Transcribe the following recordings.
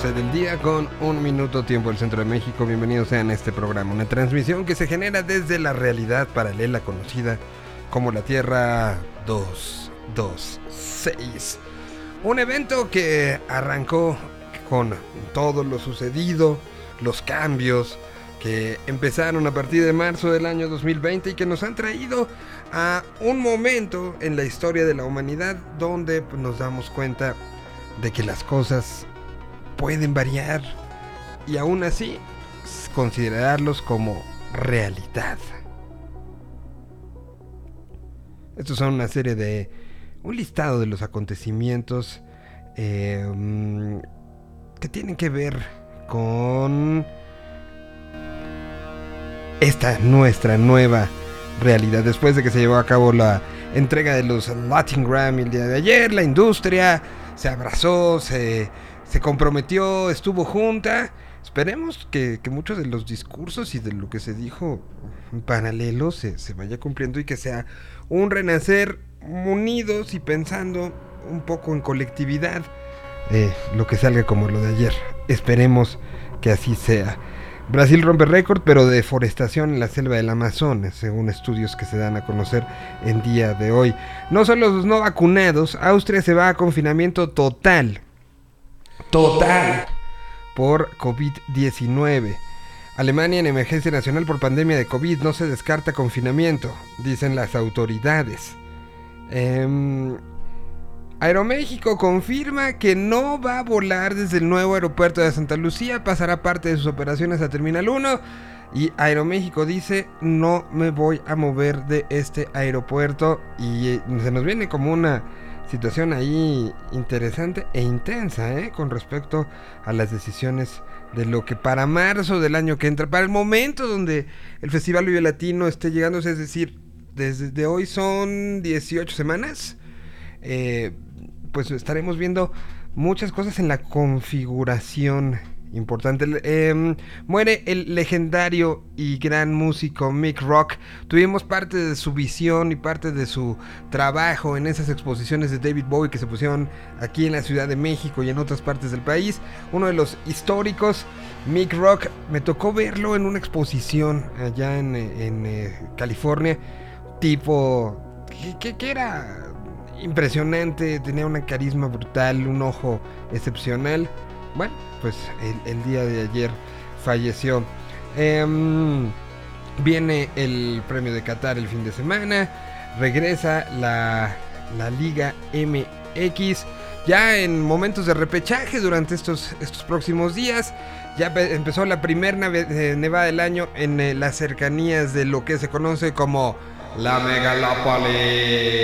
12 del día con un minuto tiempo del centro de México. Bienvenidos sean a este programa, una transmisión que se genera desde la realidad paralela conocida como la Tierra 226. Un evento que arrancó con todo lo sucedido, los cambios que empezaron a partir de marzo del año 2020 y que nos han traído a un momento en la historia de la humanidad donde pues, nos damos cuenta de que las cosas pueden variar y aún así considerarlos como realidad. Estos son una serie de... un listado de los acontecimientos eh, que tienen que ver con esta nuestra nueva realidad. Después de que se llevó a cabo la entrega de los Latin Grammy el día de ayer, la industria se abrazó, se, se comprometió, estuvo junta. Esperemos que, que, muchos de los discursos y de lo que se dijo en paralelo se, se vaya cumpliendo y que sea un renacer unidos y pensando un poco en colectividad. Eh, lo que salga como lo de ayer. Esperemos que así sea. Brasil rompe récord, pero de deforestación en la selva del Amazonas, según estudios que se dan a conocer en día de hoy. No solo los no vacunados, Austria se va a confinamiento total. Total. Por COVID-19. Alemania en emergencia nacional por pandemia de COVID no se descarta confinamiento, dicen las autoridades. Eh, Aeroméxico confirma que no va a volar desde el nuevo aeropuerto de Santa Lucía, pasará parte de sus operaciones a Terminal 1 y Aeroméxico dice no me voy a mover de este aeropuerto y eh, se nos viene como una situación ahí interesante e intensa ¿eh? con respecto a las decisiones de lo que para marzo del año que entra, para el momento donde el Festival Vive Latino esté llegando, es decir, desde hoy son 18 semanas. Eh, pues estaremos viendo muchas cosas en la configuración importante. Eh, muere el legendario y gran músico Mick Rock. Tuvimos parte de su visión y parte de su trabajo en esas exposiciones de David Bowie que se pusieron aquí en la Ciudad de México y en otras partes del país. Uno de los históricos, Mick Rock, me tocó verlo en una exposición allá en, en eh, California. Tipo, ¿qué, qué era? impresionante, tenía una carisma brutal, un ojo excepcional. Bueno, pues el, día de ayer falleció. Eh, viene el premio de Qatar el fin de semana. Regresa la, la Liga MX. Ya en momentos de repechaje durante estos, estos próximos días. Ya empezó la primera nevada del año en eh, las cercanías de lo que se conoce como la Megalópolis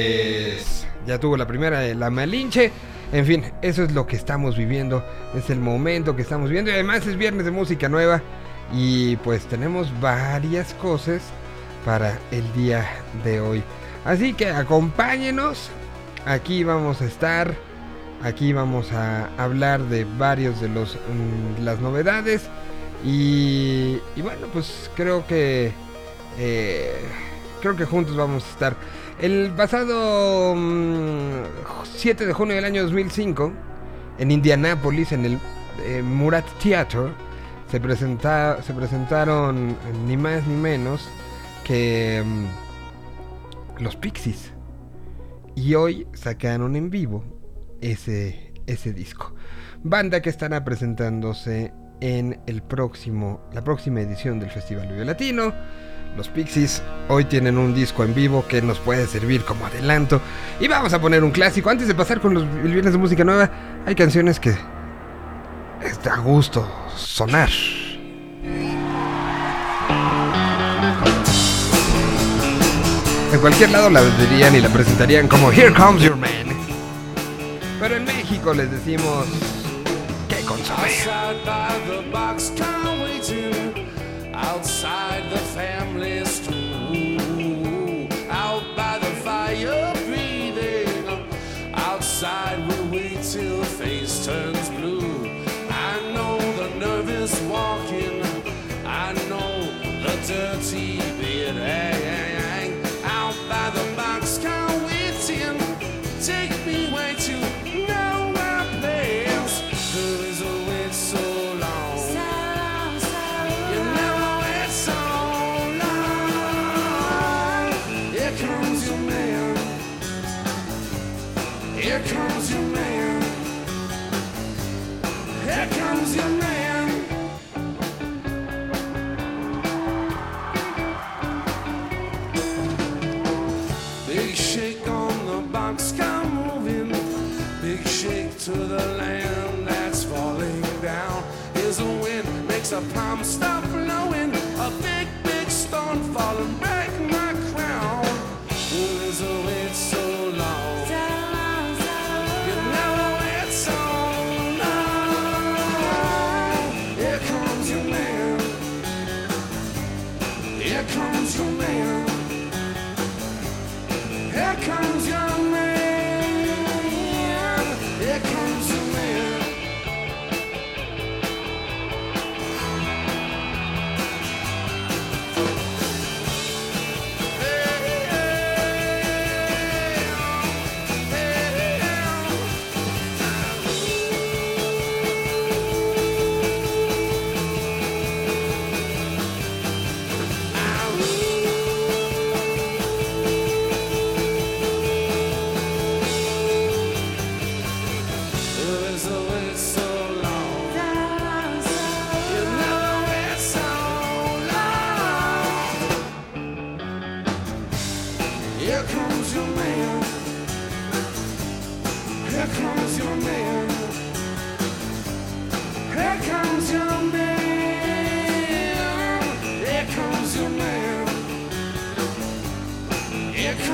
ya tuvo la primera, la Malinche. En fin, eso es lo que estamos viviendo, es el momento que estamos viendo y además es viernes de música nueva y pues tenemos varias cosas para el día de hoy. Así que acompáñenos, aquí vamos a estar, aquí vamos a hablar de varios de los mmm, las novedades y, y, bueno, pues creo que eh, creo que juntos vamos a estar. El pasado mmm, 7 de junio del año 2005, en Indianápolis, en el eh, Murat Theater, se, presenta, se presentaron ni más ni menos que mmm, los Pixies. Y hoy sacaron en vivo ese, ese disco. Banda que estará presentándose en el próximo, la próxima edición del Festival Vive Latino. Los Pixies hoy tienen un disco en vivo que nos puede servir como adelanto. Y vamos a poner un clásico. Antes de pasar con los, viernes de música nueva, hay canciones que está a gusto sonar. En cualquier lado la venderían y la presentarían como Here Comes Your Man. Pero en México les decimos que consomé. outside the family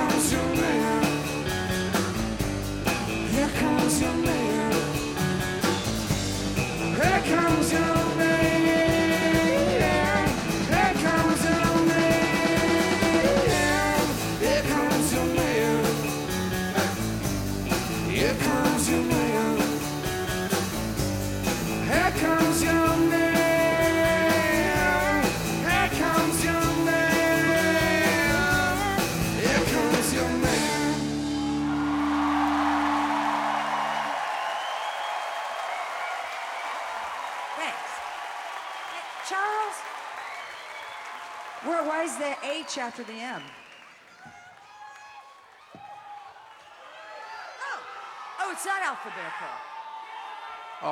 comes to me.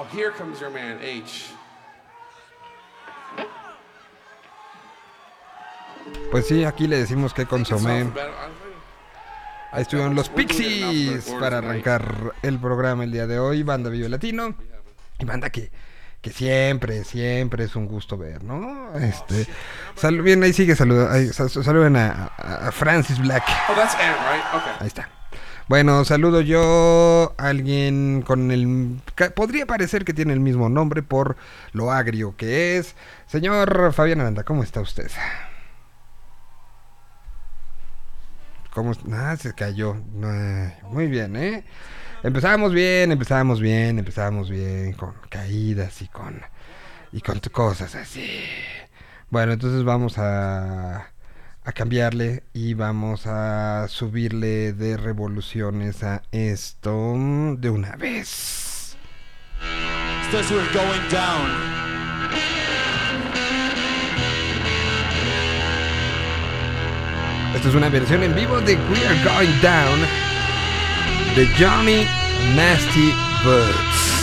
Oh, here comes your man, H. Pues sí, aquí le decimos que consomé. Ahí estuvieron los Pixies para arrancar el programa el día de hoy. Banda Vive Latino. Y banda que, que siempre, siempre es un gusto ver, ¿no? Este, sal- bien, ahí sigue saludando. Saluden a, a- Francis Black. Oh. Ahí está. Bueno, saludo yo a alguien con el... Podría parecer que tiene el mismo nombre por lo agrio que es. Señor Fabián Aranda, ¿cómo está usted? ¿Cómo? Ah, se cayó. Ay, muy bien, ¿eh? Empezábamos bien, empezábamos bien, empezábamos bien, con caídas y con... Y con cosas así. Bueno, entonces vamos a... A cambiarle y vamos a subirle de revoluciones a esto de una vez. Says we're going down. Esta es una versión en vivo de We Are Going Down de Johnny Nasty Birds.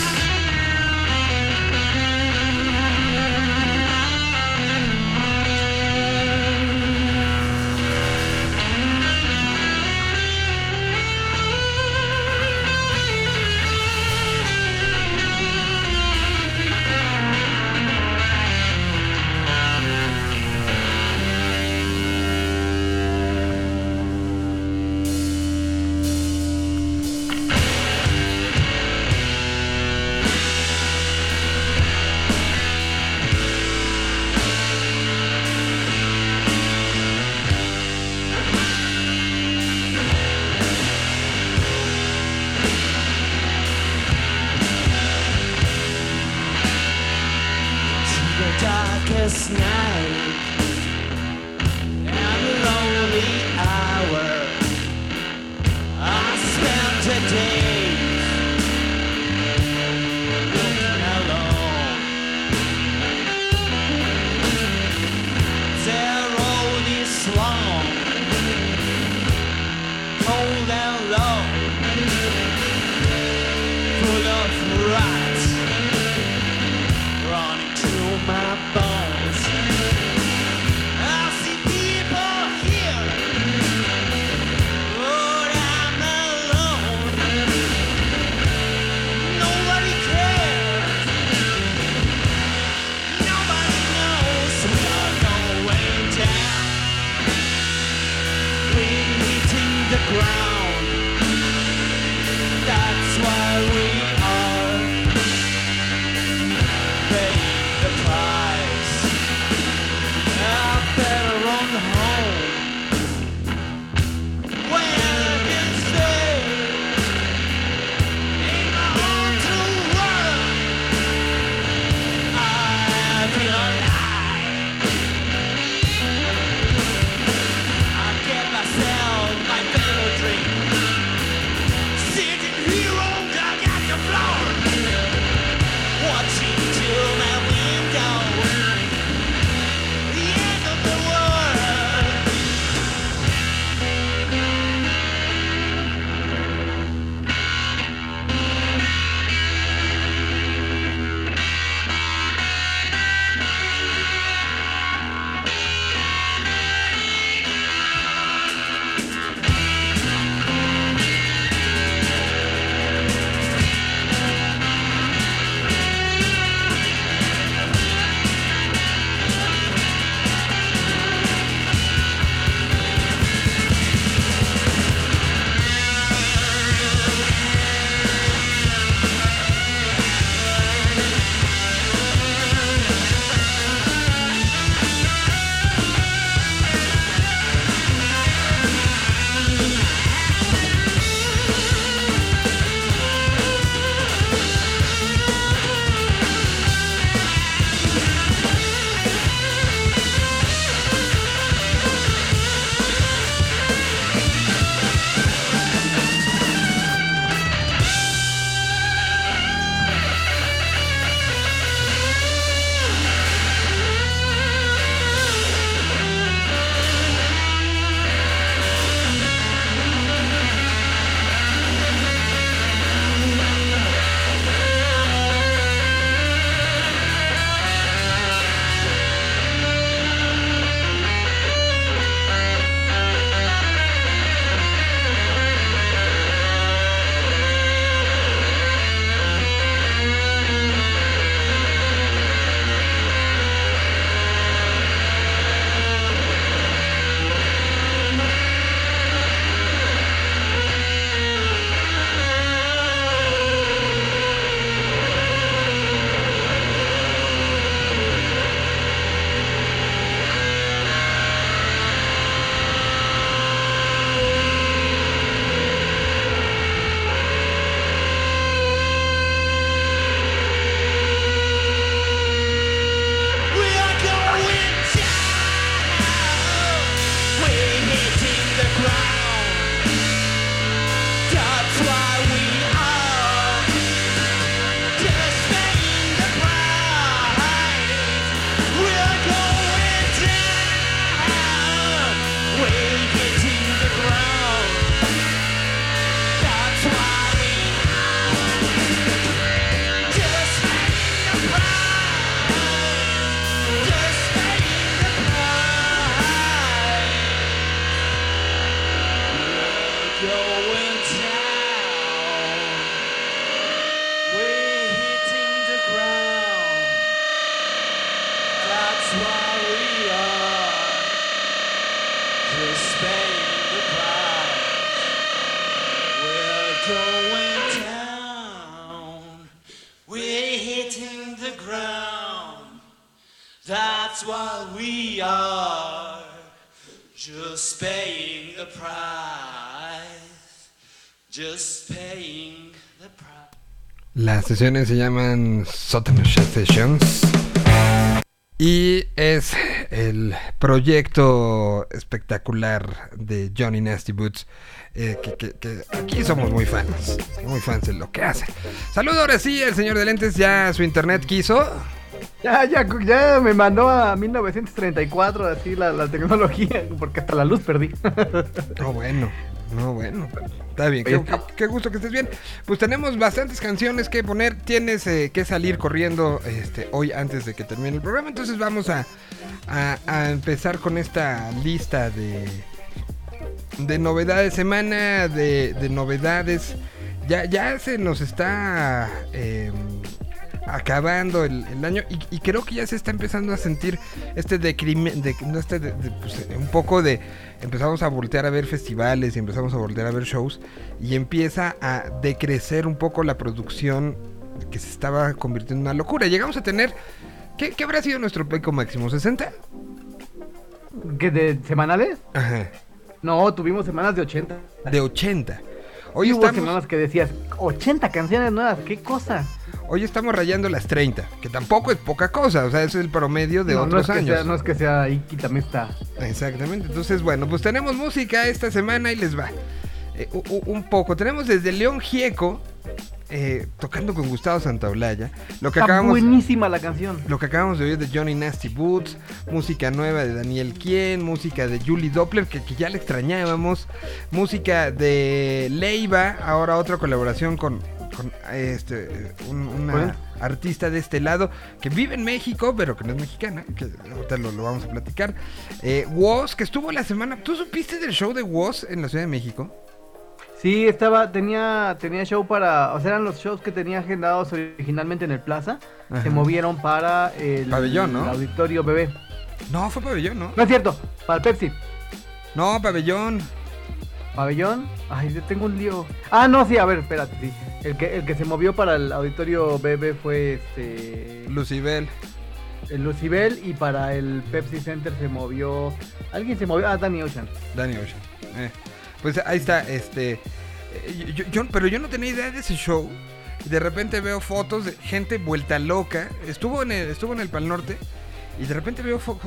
Las sesiones se llaman Chat Sessions. Y es el proyecto espectacular de Johnny Nasty Boots. eh, que, que- que aquí somos muy fans. Muy fans de lo que hace. Saludos ahora sí, el señor de lentes ya su internet quiso. Ya, ya, ya me mandó a 1934 así la, la tecnología, porque hasta la luz perdí. No, bueno. No, bueno. Está bien. Qué, Oye, qué- qué gusto que estés bien. Pues tenemos bastantes canciones que poner. Tienes eh, que salir corriendo este, hoy antes de que termine el programa. Entonces vamos a, a- a empezar con esta lista de, de novedades. Semana de, de novedades. Ya, ya se nos está eh, acabando el, el año y, y creo que ya se está empezando a sentir este decrimen, de, no este de- de, pues, un poco de empezamos a voltear a ver festivales y empezamos a voltear a ver shows y empieza a decrecer un poco la producción que se estaba convirtiendo en una locura. Llegamos a tener ¿qué, qué habrá sido nuestro pico máximo? ¿60? ¿Qué, de semanales? Ajá. No, tuvimos semanas de 80. De 80. Hoy hubo estamos, semanas que decías, 80 canciones nuevas, qué cosa. Hoy estamos rayando las 30, que tampoco es poca cosa, o sea, es el promedio de no, no otros es años. Sea, no es que sea Tamesta. Exactamente. Entonces, bueno, pues tenemos música esta semana y les va. Eh, un poco. Tenemos desde León Gieco, eh, tocando con Gustavo Santaolalla. Lo que Está acabamos. buenísima la canción. Lo que acabamos de oír de Johnny Nasty Boots, música nueva de Daniel Kien, música de Julie Doppler, que, que ya le extrañábamos, música de Leiva, ahora otra colaboración con, con, este, un- una artista de este lado que vive en México, pero que no es mexicana, que ahorita lo, lo vamos a platicar. Eh, Woz, que estuvo la semana, ¿tú supiste del show de Woz en la Ciudad de México? Sí, estaba, tenía, tenía show para, o sea, eran los shows que tenía agendados originalmente en el Plaza, Ajá. se movieron para el Pabellón, ¿no? auditorio bebé. No, fue pabellón, ¿no? No es cierto, para el Pepsi. No, pabellón. Pabellón, ay, yo tengo un lío. Ah, no, sí, a ver, espérate, sí. El que, el que se movió para el auditorio bebé fue este Lucibel. el Lucibel y para el Pepsi Center se movió. Alguien se movió, ah, Danny Ocean. Danny Ocean. eh. Pues ahí está, este. eh, yo- yo- pero yo no tenía idea de ese show. De repente veo fotos de gente vuelta loca. Estuvo en el, estuvo en el Pal Norte. Y de repente veo fo-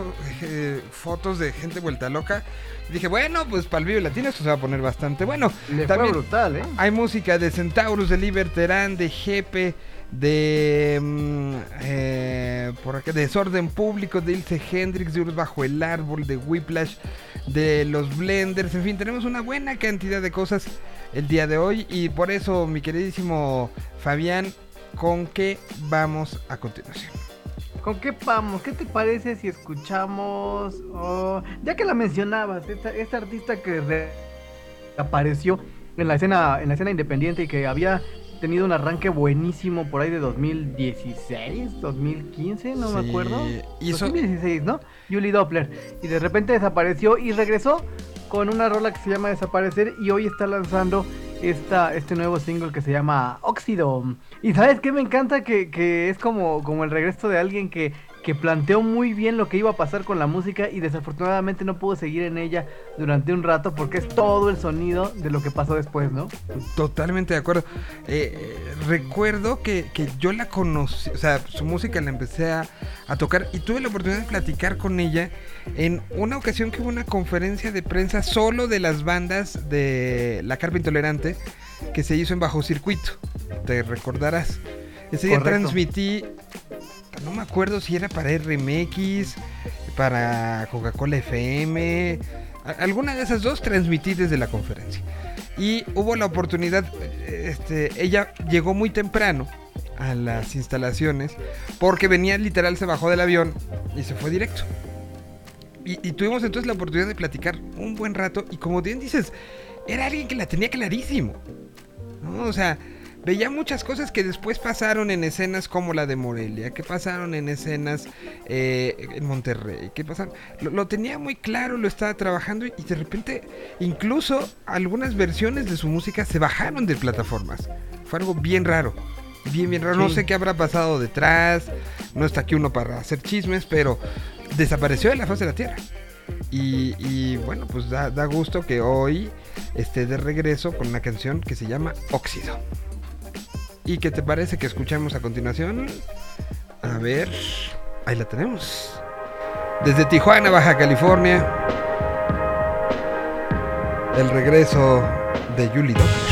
eh, fotos de gente vuelta loca. Y dije, bueno, pues para el Vive Latino esto se va a poner bastante bueno. Le También fue brutal, ¿eh? hay música de Centaurus, de Liberterán, de Jepe, de. mm, eh, por acá, de Desorden Público, de Ilse Hendrix, de Uros Bajo el Árbol, de Whiplash, de los Blenders. En fin, tenemos una buena cantidad de cosas el día de hoy. Y por eso, mi queridísimo Fabián, ¿con qué vamos a continuación? ¿Con qué vamos? ¿Qué te parece si escuchamos? oh, ya que la mencionabas, esta, esta artista que re- apareció en la escena, en la escena independiente y que había tenido un arranque buenísimo por ahí de 2016, 2015, no me acuerdo. hizo- 2016, ¿no? Julie Doppler. Y de repente desapareció y regresó con una rola que se llama Desaparecer y hoy está lanzando esta, este nuevo single que se llama Óxido. Y sabes qué me encanta que, que es como, como el regreso de alguien que, que planteó muy bien lo que iba a pasar con la música y desafortunadamente no pudo seguir en ella durante un rato porque es todo el sonido de lo que pasó después, ¿no? Totalmente de acuerdo. Eh, eh, recuerdo que, que yo la conocí, o sea, su música la empecé a, a tocar y tuve la oportunidad de platicar con ella en una ocasión que hubo una conferencia de prensa solo de las bandas de La Carpa Intolerante que se hizo en Bajo Circuito. Te recordarás. Ese día Correcto. transmití, no me acuerdo si era para RMX, para Coca-Cola FM, alguna de esas dos transmití desde la conferencia. Y hubo la oportunidad, este, ella llegó muy temprano a las instalaciones porque venía literal, se bajó del avión y se fue directo. Y, y tuvimos entonces la oportunidad de platicar un buen rato y como bien dices, era alguien que la tenía clarísimo. ¿no? O sea, veía muchas cosas que después pasaron en escenas como la de Morelia, que pasaron en escenas eh, en Monterrey, que pasaron... Lo, lo tenía muy claro, lo estaba trabajando y, y de repente incluso algunas versiones de su música se bajaron de plataformas. Fue algo bien raro. Bien, bien raro. No sé qué habrá pasado detrás. No está aquí uno para hacer chismes, pero desapareció de la faz de la tierra. Y, y, bueno, pues da, da gusto que hoy esté de regreso con una canción que se llama Óxido. ¿Y qué te parece que escuchamos a continuación? A ver, ahí la tenemos. Desde Tijuana, Baja California. El regreso de Doppler.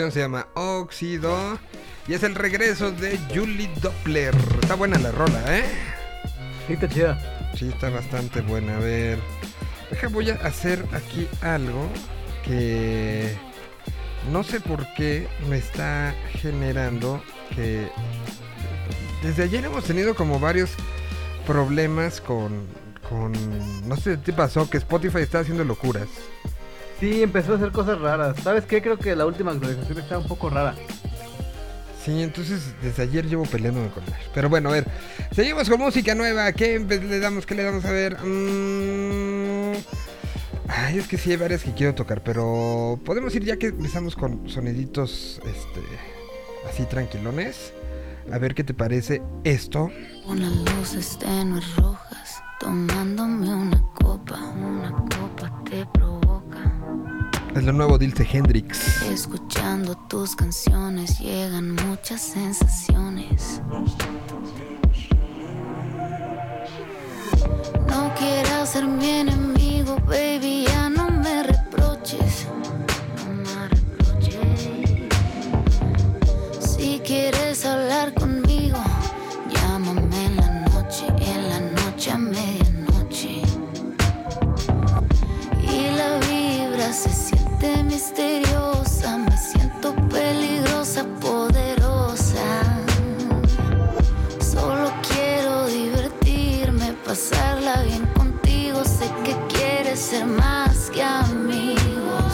Canción se llama Óxido y es el regreso de Julie Doppler. Está buena la rola, ¿eh? Sí, está chida. Sí, está bastante buena. A ver, deja, voy a hacer aquí algo que no sé por qué me está generando que desde ayer hemos tenido como varios problemas con, con no sé qué pasó, que Spotify está haciendo locuras. Sí, empezó a hacer cosas raras. ¿Sabes qué? Creo que la última actualización está un poco rara. Sí, entonces desde ayer llevo peleándome con él. Pero bueno, a ver, seguimos con música nueva. ¿Qué le damos? ¿Qué le damos a ver? Mm, Ay, es que sí hay varias que quiero tocar, pero podemos ir ya que empezamos con soniditos, este, así tranquilones. A ver qué te parece esto. Unas luces tenues rojas, tomándome una copa, una copa. Es lo nuevo Dilce Hendrix. Escuchando tus canciones llegan muchas sensaciones. No quieras ser mi enemigo, baby, ya no me reproches. No me reproches. Si quieres hablar conmigo, llámame en la noche, misteriosa, me siento peligrosa, poderosa. Solo quiero divertirme, pasarla bien contigo. Sé que quieres ser más que amigos.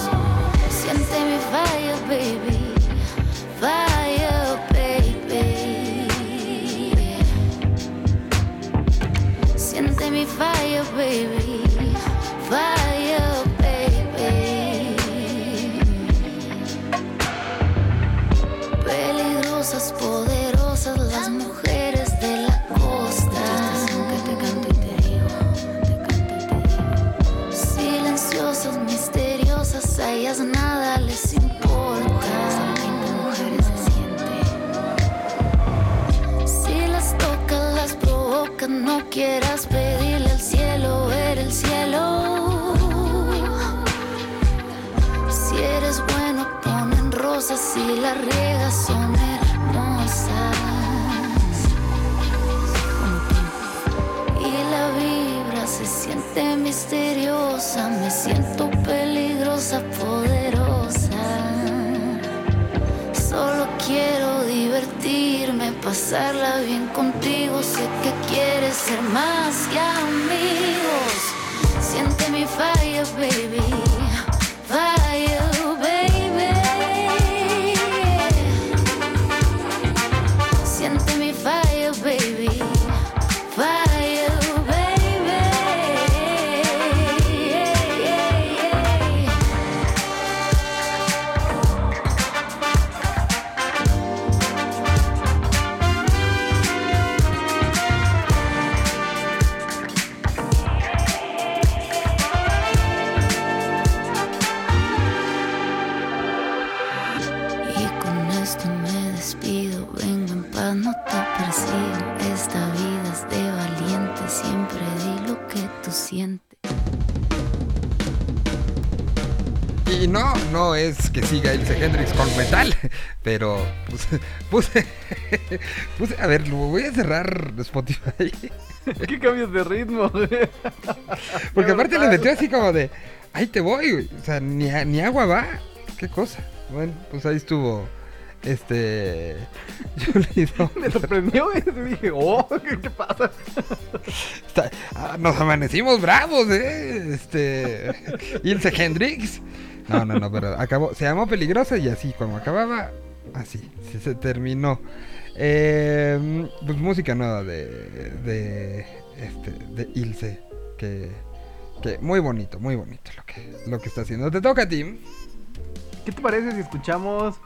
Siente mi fire, baby. Fire, baby. Siente mi fire, baby. Fire, quieras pedirle al cielo, ver el cielo. Si eres bueno, ponen rosas, si las riegas son hermosas. Y la vibra se siente misteriosa, me siento peligrosa, poderosa. Solo quiero pasarla bien contigo. Sé que quieres ser más que amigos. Siente mi fire, baby. Que siga Ilse Hendrix con metal, pero puse, puse, puse- a ver, lo voy a cerrar Spotify, ¿Qué cambios de ritmo? porque aparte le metió así como de, ahí te voy, güey. o sea, ni, ni agua va, qué cosa. Bueno, pues ahí estuvo, este, Julie Me Doppler. sorprendió y dije, oh, ¿qué, qué pasa? Está- ah, nos amanecimos bravos, eh, este, Ilse Hendrix. No, no, no, pero acabó, se llamó Peligrosa y así, como acababa, así, sí se terminó. Eh, pues música nueva de, de, este, de Ilse, que, que muy bonito, muy bonito lo que, lo que está haciendo. Te toca a ti. ¿Qué te parece si escuchamos?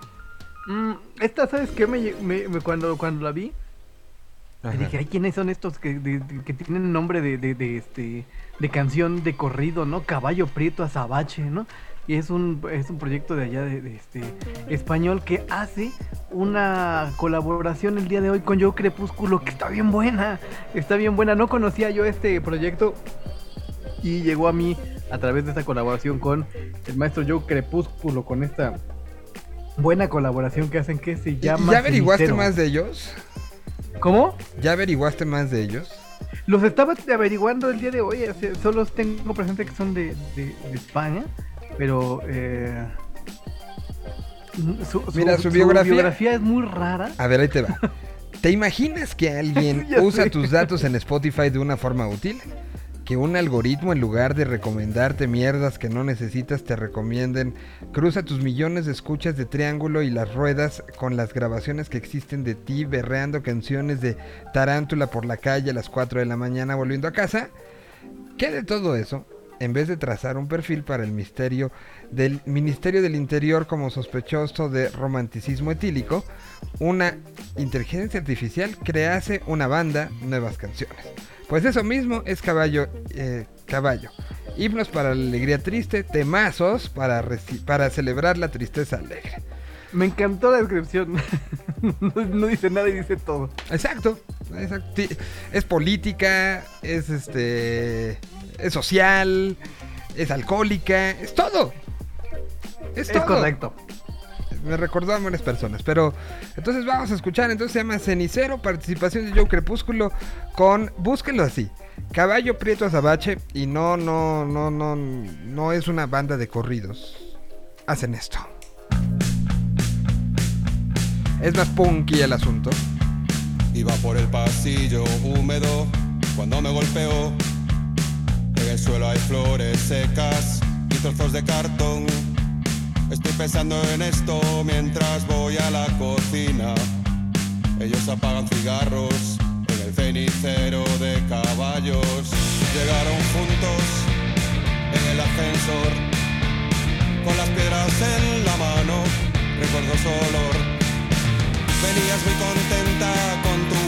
Mm, esta, ¿sabes qué? Me, me- me- cuando, cuando la vi, y dije, ay, ¿quiénes son estos que, de- de- que tienen nombre de, de, de, este, de canción de corrido, ¿no? Caballo Prieto Azabache, ¿no? Y es un, es un proyecto de allá de, de este español que hace una colaboración el día de hoy con Yo Crepúsculo, que está bien buena, está bien buena. No conocía yo este proyecto y llegó a mí a través de esta colaboración con el maestro Joe Crepúsculo, con esta buena colaboración que hacen que se ¿Y- llama... ¿Ya averiguaste Cenicero. más de ellos? ¿Cómo? ¿Ya averiguaste más de ellos? Los estaba averiguando el día de hoy, solo tengo presente que son de, de- de España, pero... eh, su, Mira, su biografía- biografía es muy rara. A ver, ahí te va. ¿Te imaginas que alguien usa sé. tus datos en Spotify de una forma útil? Que un algoritmo, en lugar de recomendarte mierdas que no necesitas, te recomienden. Cruza tus millones de escuchas de triángulo y las ruedas con las grabaciones que existen de ti berreando canciones de tarántula por la calle a las 4 de la mañana volviendo a casa. ¿Qué de todo eso? En vez de trazar un perfil para el misterio del Ministerio del Interior como sospechoso de romanticismo etílico, una inteligencia artificial crease una banda, nuevas canciones. Pues eso mismo es caballo, eh, caballo. Himnos para la alegría triste, temazos para, para celebrar la tristeza alegre. Me encantó la descripción. no, no dice nada y dice todo. Exacto, exacto. Es política, es este, es social, es alcohólica, es todo. Es, Es todo. correcto. Me recordó a varias personas, pero entonces vamos a escuchar. Entonces se llama Cenicero, participación de Joe Crepúsculo con, búsquenlo así, Caballo Prieto Azabache y no, no, no, no, no es una banda de corridos. Hacen esto. Es más punky el asunto. Iba por el pasillo húmedo cuando me golpeó. En el suelo hay flores secas y trozos de cartón. Estoy pensando en esto mientras voy a la cocina. Ellos apagan cigarros en el cenicero de caballos. Llegaron juntos en el ascensor con las piedras en la mano. Recuerdo su olor. Venías muy contenta con tu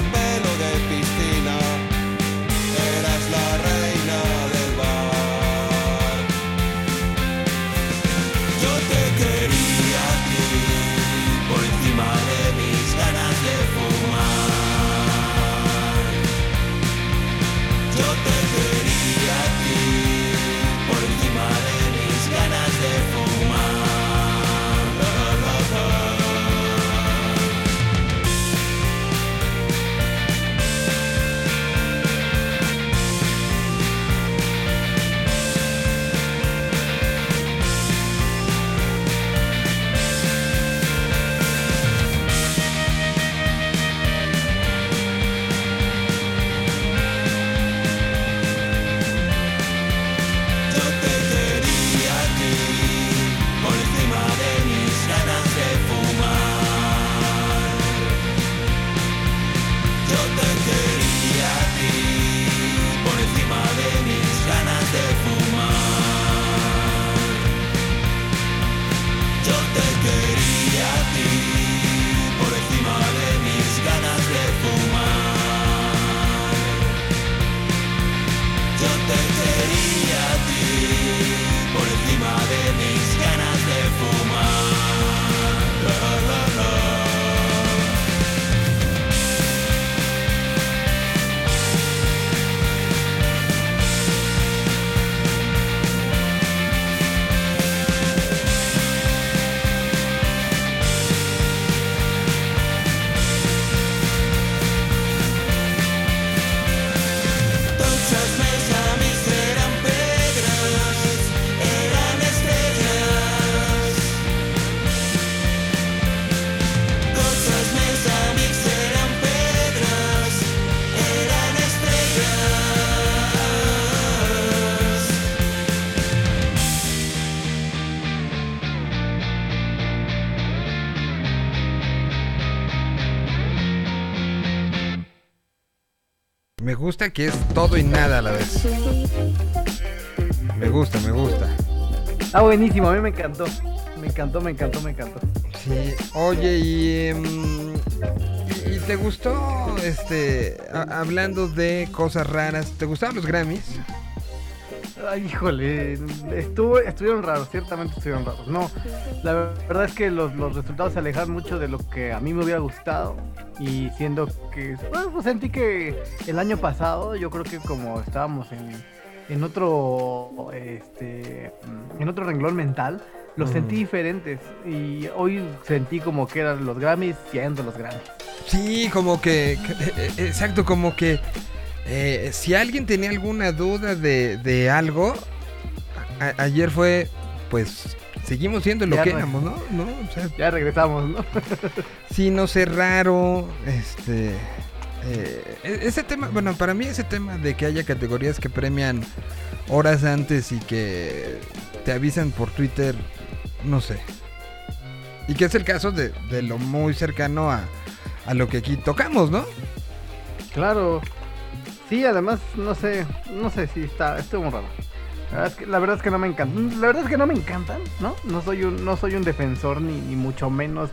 gusta que es todo y nada a la vez. Me gusta, me gusta. Ah, buenísimo, a mí me encantó. Me encantó, me encantó, me encantó. Sí, oye, y, y, y te gustó, este, a- hablando de cosas raras, ¿te gustaron los Grammys? Ay, híjole, estuvo, estuvieron raros, ciertamente estuvieron raros. No, la verdad es que los, los resultados se alejaron mucho de lo que a mí me hubiera gustado. Y siendo que, bueno, pues sentí que el año pasado, yo creo que como estábamos en, en otro, este, en otro renglón mental, los sentí diferentes. Y hoy sentí como que eran los Grammys siendo los Grammys. Sí, como que, que- eh, eh, exacto, como que eh, si alguien tenía alguna duda de, de algo, a- ayer fue, pues, seguimos siendo lo Ya que éramos, ¿no? ¿no? O sea, Ya regresamos, ¿no? Sí, no sé, raro. Este. eh, e- ese tema, bueno, para mí ese tema de que haya categorías que premian horas antes y que te avisan por Twitter, no sé. Y que es el caso de, de lo muy cercano a, a lo que aquí tocamos, ¿no? Claro. Sí, además, no sé, no sé si está, estuvo muy raro. La verdad, es que, la verdad es que no me encantan. La verdad es que no me encantan, ¿no? No soy un, no soy un defensor ni, ni mucho menos.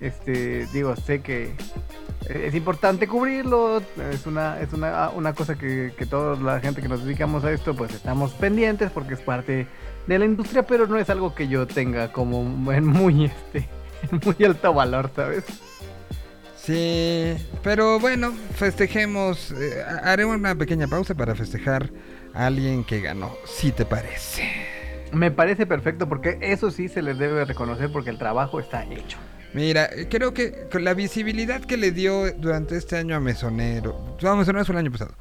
Este, digo, sé que es importante cubrirlo. Es una, es una, una cosa que, que toda la gente que nos dedicamos a esto, pues estamos pendientes porque es parte de la industria, pero no es algo que yo tenga como en muy, este, muy alto valor, ¿sabes? Sí, pero bueno, festejemos. eh, ha- haremos una pequeña pausa para festejar alguien que ganó, si te parece. Me parece perfecto porque eso sí se les debe reconocer porque el trabajo está hecho. Mira, creo que con la visibilidad que le dio durante este año a Mesonero, no, Mesonero fue el año pasado,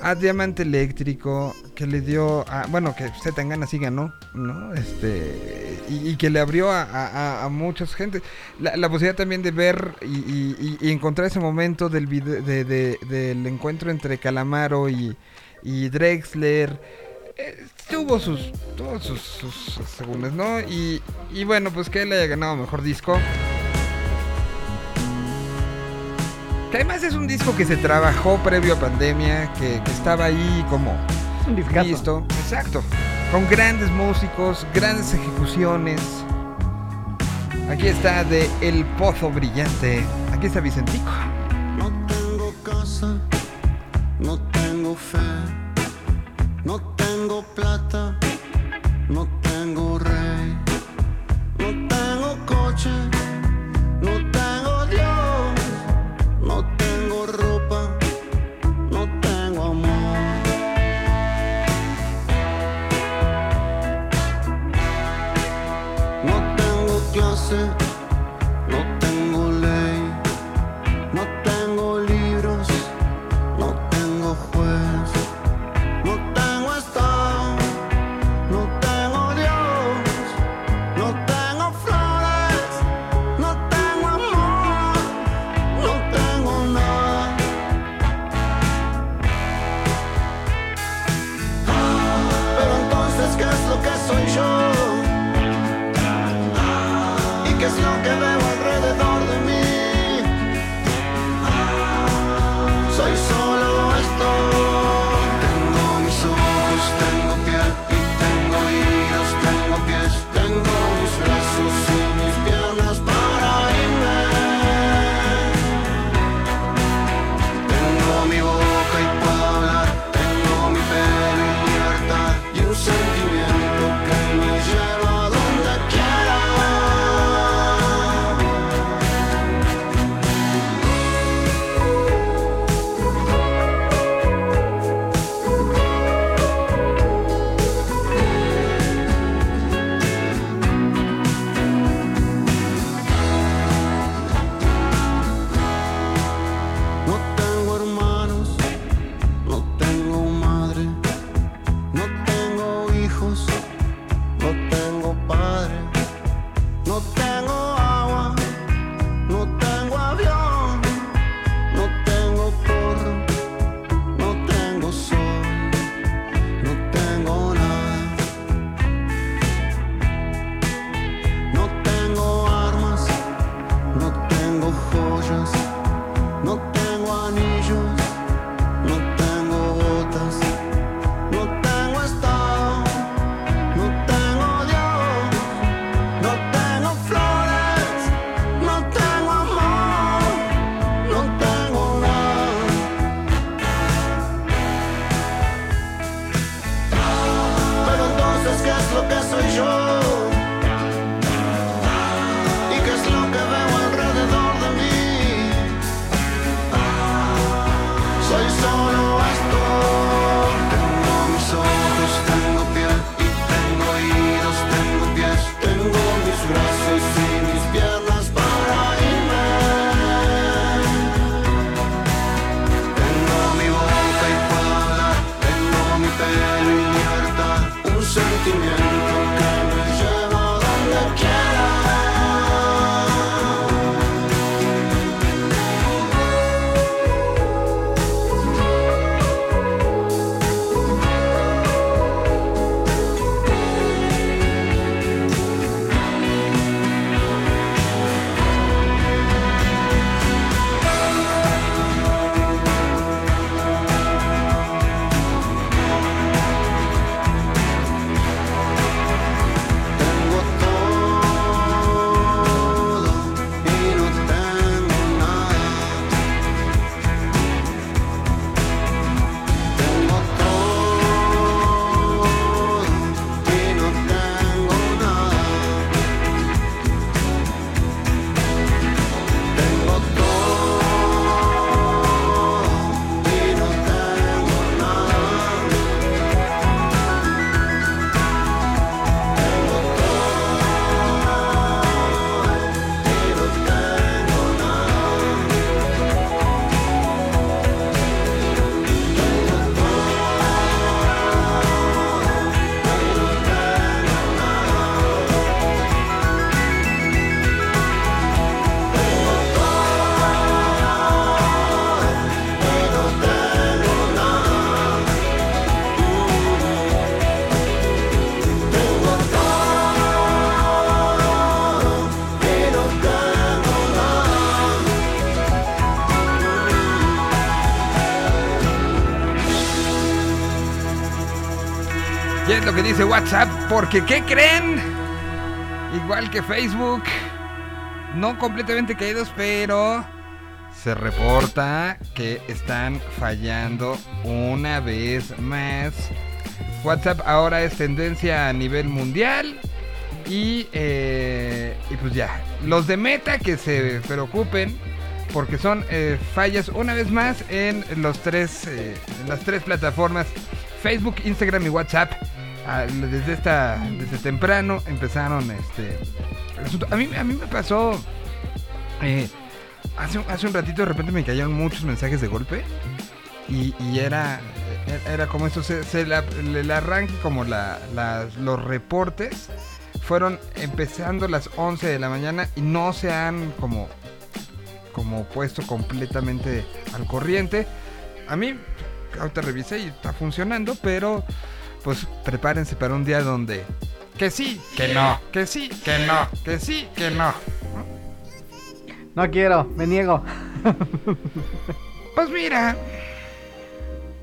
a Diamante Eléctrico, que le dio a, bueno, que Z Tangana sí ganó, ¿no? Este, y, y que le abrió a, a, a- muchas gente la, la posibilidad también de ver y, y- encontrar ese momento del, vide- de- de- del encuentro entre Calamaro y, y Drexler. Eh, tuvo sus, tuvo sus, sus, sus segundos, ¿no? Y, y bueno, pues que él haya ganado mejor disco. Que además es un disco que se trabajó previo a pandemia, que, que estaba ahí como Es un discazo. listo. Exacto. Con grandes músicos, grandes ejecuciones. Aquí está de El Pozo Brillante. Aquí está Vicentico. No tengo casa, no tengo fe, no tengo plata, no tengo Y es lo que dice WhatsApp, porque ¿qué creen? Igual que Facebook, no completamente caídos, pero se reporta que están fallando una vez más. WhatsApp ahora es tendencia a nivel mundial. Y, eh, pues ya, los de Meta que se preocupen porque son eh, fallas una vez más en los tres, eh, en las tres plataformas Facebook, Instagram y WhatsApp. Desde esta, desde temprano empezaron este. A mí, a mí me pasó eh, hace, hace un ratito de repente me cayeron muchos mensajes de golpe y, y era era como esto se, la- arranque como la, los reportes fueron empezando las 11 de la mañana y no se han como como puesto completamente al corriente. A mí, ahorita revisé y está funcionando, pero pues prepárense para un día donde que sí, que no, que sí, que no, que sí, que no. No quiero, me niego. Pues mira,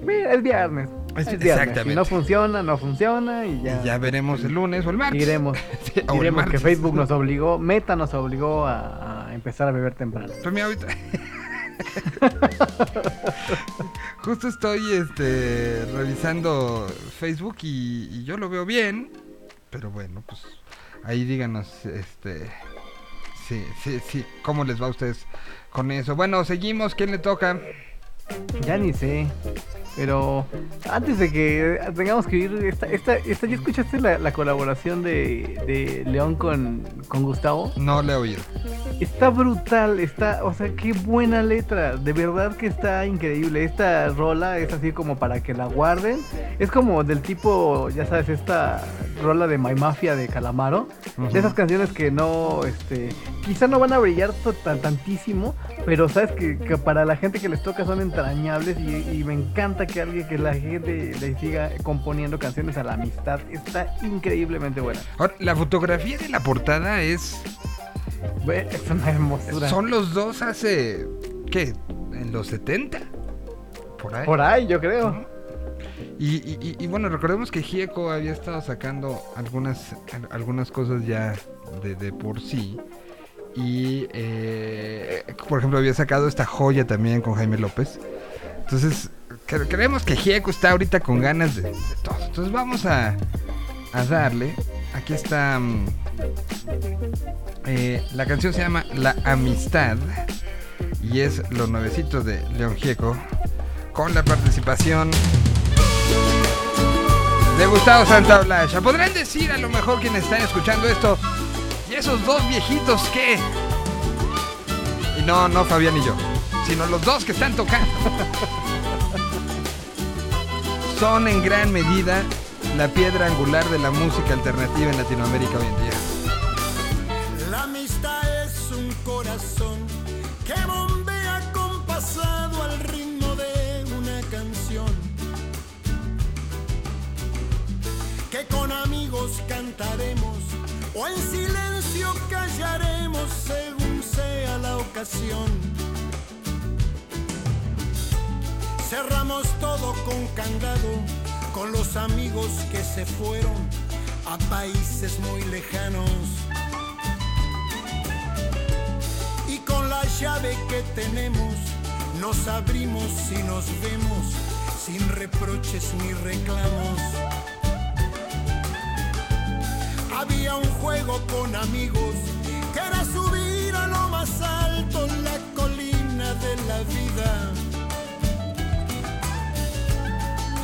Mira, es viernes. Es- Es, viernes. exactamente. Si no funciona, no funciona y ya. y ya veremos el lunes o el martes. Diremos, Sí, o el diremos que. Facebook nos obligó, Meta nos obligó a, a empezar a beber temprano. Pues mira, ahorita. Justo estoy este revisando Facebook y, yo lo veo bien. Pero bueno, pues ahí díganos este sí, sí, sí, cómo les va a ustedes con eso. Bueno, seguimos, ¿quién le toca? Ya ni sé. Pero antes de que tengamos que ir, esta, esta, esta ¿ya escuchaste la, la colaboración de, de León con, con Gustavo? No le he oído. Está brutal, está, o sea, qué buena letra, de verdad que está increíble. Esta rola es así como para que la guarden. Es como del tipo, ya sabes, esta rola de My Mafia de Calamaro. De esas canciones que no, este, quizá no van a brillar tantísimo, pero sabes que, que para la gente que les toca son entrañables y, y me encanta que alguien, que la gente le siga componiendo canciones a la amistad. Está increíblemente buena. Ahora, la fotografía de la portada es Es una hermosura. son los dos hace ¿qué? En los 70. Por ahí. Por ahí, yo creo. Y, y- y- y bueno, recordemos que Gieco había estado sacando algunas, al- algunas cosas ya de, de por sí. Y, eh, por ejemplo, había sacado esta joya también con Jaime López. Entonces, cre- creemos que Gieco está ahorita con ganas de, todo. Entonces vamos a, a darle. Aquí está. mm, eh, la canción se llama La Amistad. Y es lo nuevecito de León Gieco. Con la participación de Gustavo Santaolalla. Podrán decir a lo mejor quienes están escuchando esto. ¿Y esos dos viejitos qué? Y no, no Fabián y yo. Sino los dos que están tocando. Son en gran medida la piedra angular de la música alternativa en Latinoamérica hoy en día. La amistad es un corazón que bombea compasado al ritmo de una canción. Que con amigos cantaremos o en silencio según sea la ocasión. Cerramos todo con candado con los amigos que se fueron a países muy lejanos. Y con la llave que tenemos nos abrimos y nos vemos sin reproches ni reclamos. Había un juego con amigos era subir a lo más alto la colina de la vida.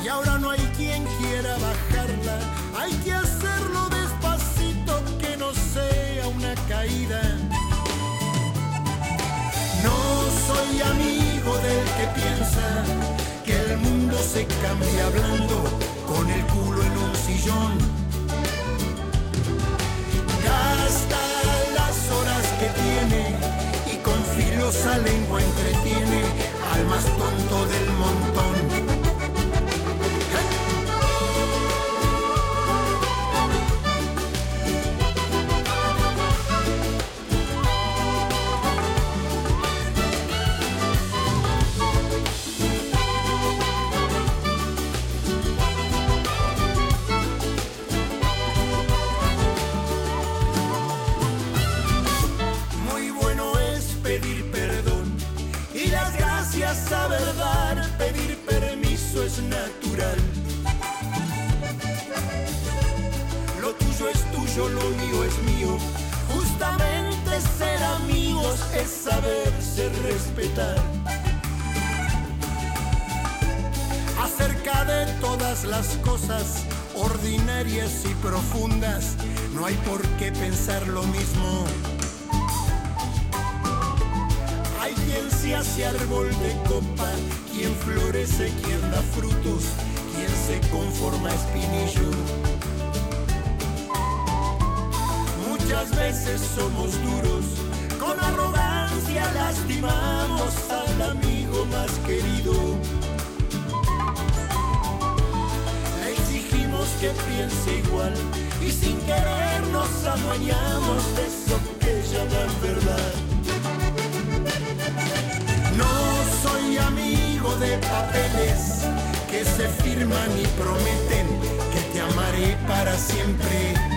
Y ahora no hay quien quiera bajarla, hay que hacerlo despacito que no sea una caída. No soy amigo del que piensa que el mundo se cambia hablando con el culo en un sillón. Más del tuyo lo mío es mío. Justamente ser amigos es saberse respetar. Acerca de todas las cosas ordinarias y profundas, no hay por qué pensar lo mismo. Hay quien se hace árbol de copa, quien florece, quien da frutos, quien se conforma espinillo. Veces somos duros, con arrogancia lastimamos al amigo más querido. Le exigimos que piense igual y sin querer nos adueñamos de eso que llaman verdad. No soy amigo de papeles que se firman y prometen que te amaré para siempre.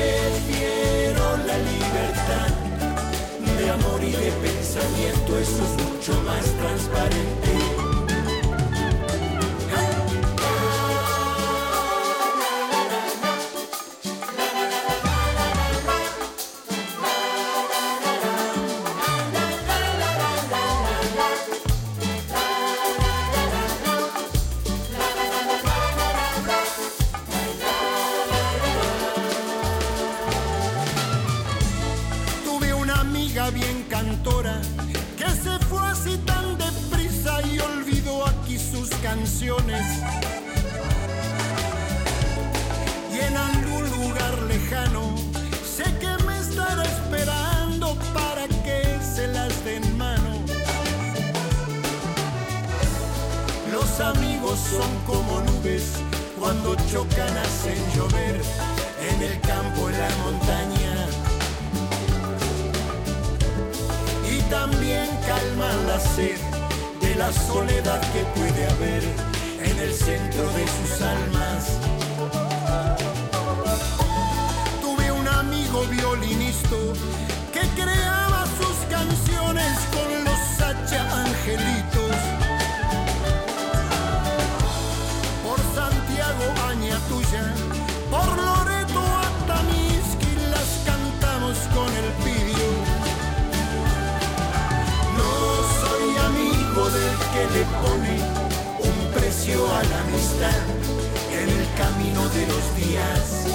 Prefiero la libertad de amor y de pensamiento, eso es mucho más transparente. Le pone un precio a la amistad en el camino de los días.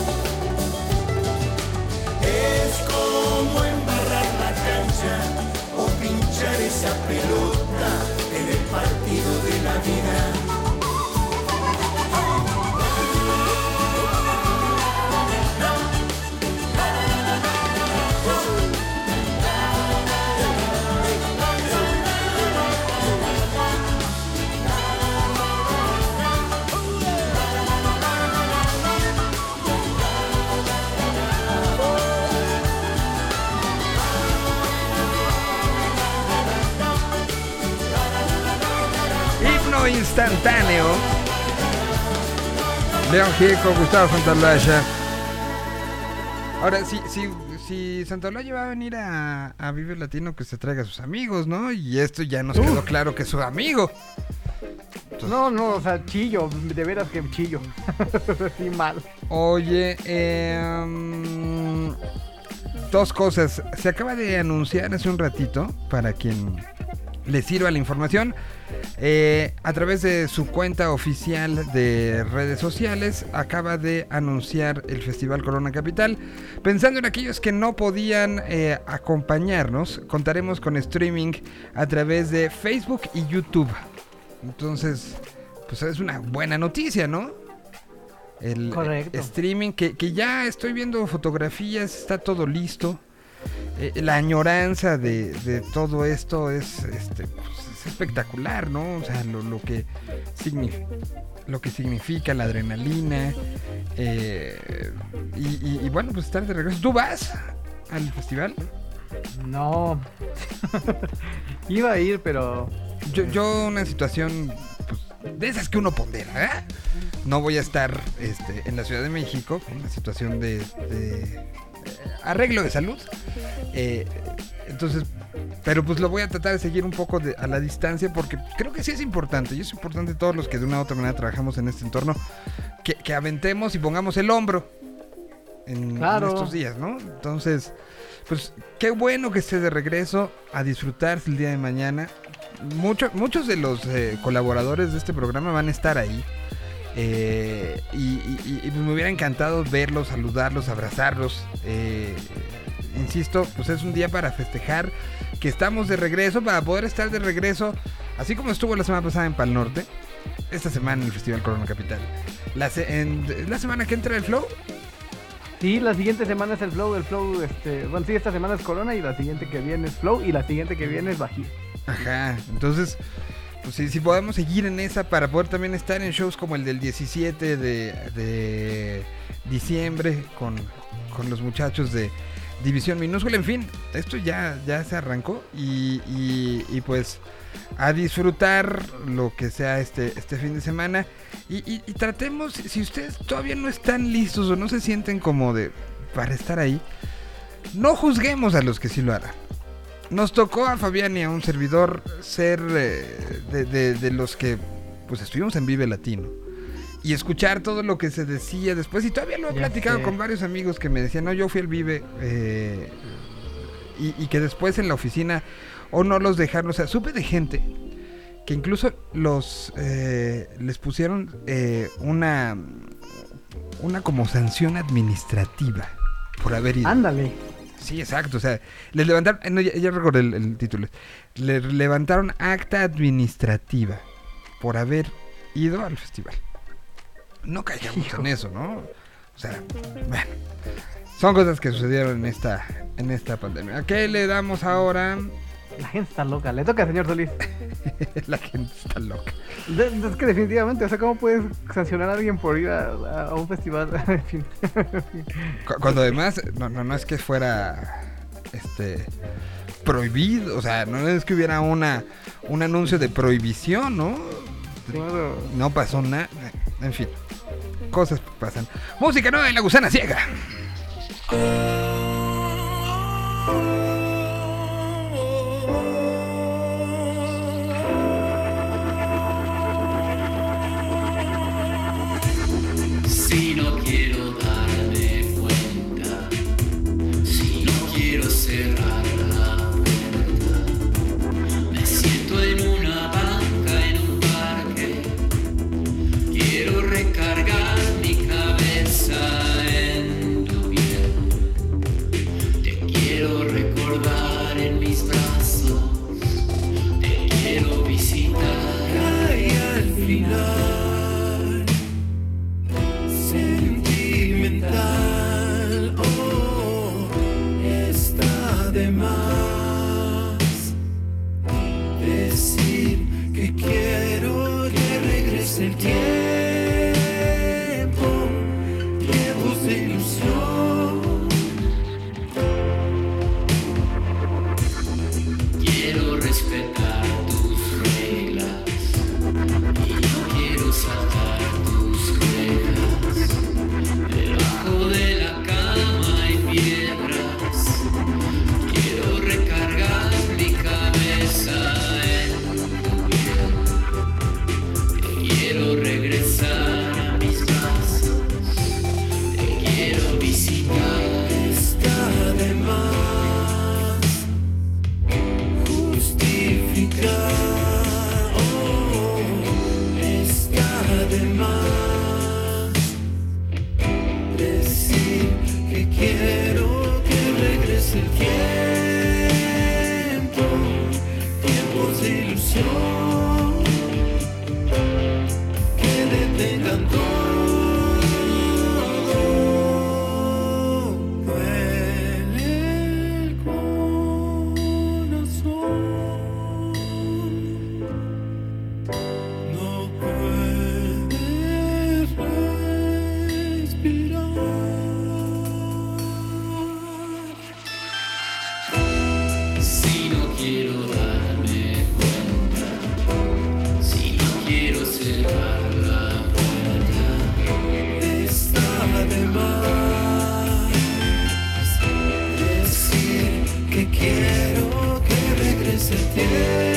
Es como embarrar la cancha o pinchar esa pelota en el partido de la vida. Instantáneo. León Gieco, Gustavo Santaolalla. Ahora, si, si, si Santaolalla va a venir a, a Vive Latino, que se traiga a sus amigos, ¿no? Y esto ya nos quedó claro que es su amigo. No, no, o sea, chillo, de veras que chillo. sí, mal. Oye, em, dos cosas. Se acaba de anunciar hace un ratito, para quien le sirva la información, eh, a través de su cuenta oficial de redes sociales, acaba de anunciar el Festival Corona Capital. Pensando en aquellos que no podían eh, acompañarnos, contaremos con streaming a través de Facebook y YouTube. Entonces, pues es una buena noticia, ¿no? El Correcto. streaming, que, que ya estoy viendo fotografías, está todo listo. Eh, la añoranza de, de todo esto es, este, pues, es espectacular, ¿no? O sea, lo, lo que significa lo que significa la adrenalina eh, y, y- y bueno pues estar de regreso ¿tú vas al festival? No. Iba a ir, pero. Yo, yo una situación pues, de esas que uno pondera, ¿eh? No voy a estar este, en la Ciudad de México, con una situación de, de, eh, arreglo de salud. Eh, entonces, pero pues lo voy a tratar de seguir un poco de- a la distancia porque creo que sí es importante. Y es importante todos los que de una u otra manera trabajamos en este entorno, que, que aventemos y pongamos el hombro en, estos días, ¿no? Entonces, pues qué bueno que esté de regreso a disfrutarse el día de mañana. Mucho- muchos de los eh, colaboradores de este programa van a estar ahí. Eh, y, y- me hubiera encantado verlos, saludarlos, abrazarlos. Eh, insisto, pues es un día para festejar que estamos de regreso, para poder estar de regreso, así como estuvo la semana pasada en Pal Norte, esta semana en el Festival Corona Capital. La, se- en- la semana que entra el Flow, Sí, la siguiente semana es el Flow, el Flow, este. Bueno, sí, esta semana es Corona y la siguiente que viene es Flow y la siguiente que viene es Bajío. Ajá, entonces, pues sí, sí podemos seguir en esa para poder también estar en shows como el del 17 de, de diciembre con, con los muchachos de División Minúscula. En fin, esto ya, ya se arrancó y, y- pues a disfrutar lo que sea este, este fin de semana. Y, y- y tratemos, si ustedes todavía no están listos o no se sienten como de para estar ahí, no juzguemos a los que sí lo harán. Nos tocó a Fabián y a un servidor ser eh, de, de- de los que pues estuvimos en Vive Latino. Y escuchar todo lo que se decía después. Y todavía lo he Ya platicado sé. con varios amigos que me decían, no, yo fui al Vive. eh, y, y que después en la oficina o no los dejaron. O sea, supe de gente que incluso los eh, les pusieron eh, una una como sanción administrativa por haber ido. Ándale. Sí, exacto. O sea, les levantaron. eh, No, ya, ya recordé el, el título. Le levantaron acta administrativa por haber ido al festival. No caigamos en eso, ¿no? O sea, bueno. Son cosas que sucedieron en esta, en esta pandemia. ¿A qué le damos ahora? La gente está loca. Le toca, señor Solís. La gente está loca. De- de- es que definitivamente, o sea, ¿cómo puedes sancionar a alguien por ir a, a- a un festival? en fin. Cu- Cuando además, no, no, no es que fuera este prohibido, o sea, no es que hubiera una un anuncio de prohibición, ¿no? Claro. No pasó nada. En fin, cosas pasan. Música nueva de la gusana ciega. Quiero darme cuenta, si no quiero cerrar la puerta, Está de más decir que quiero que regrese el tiempo,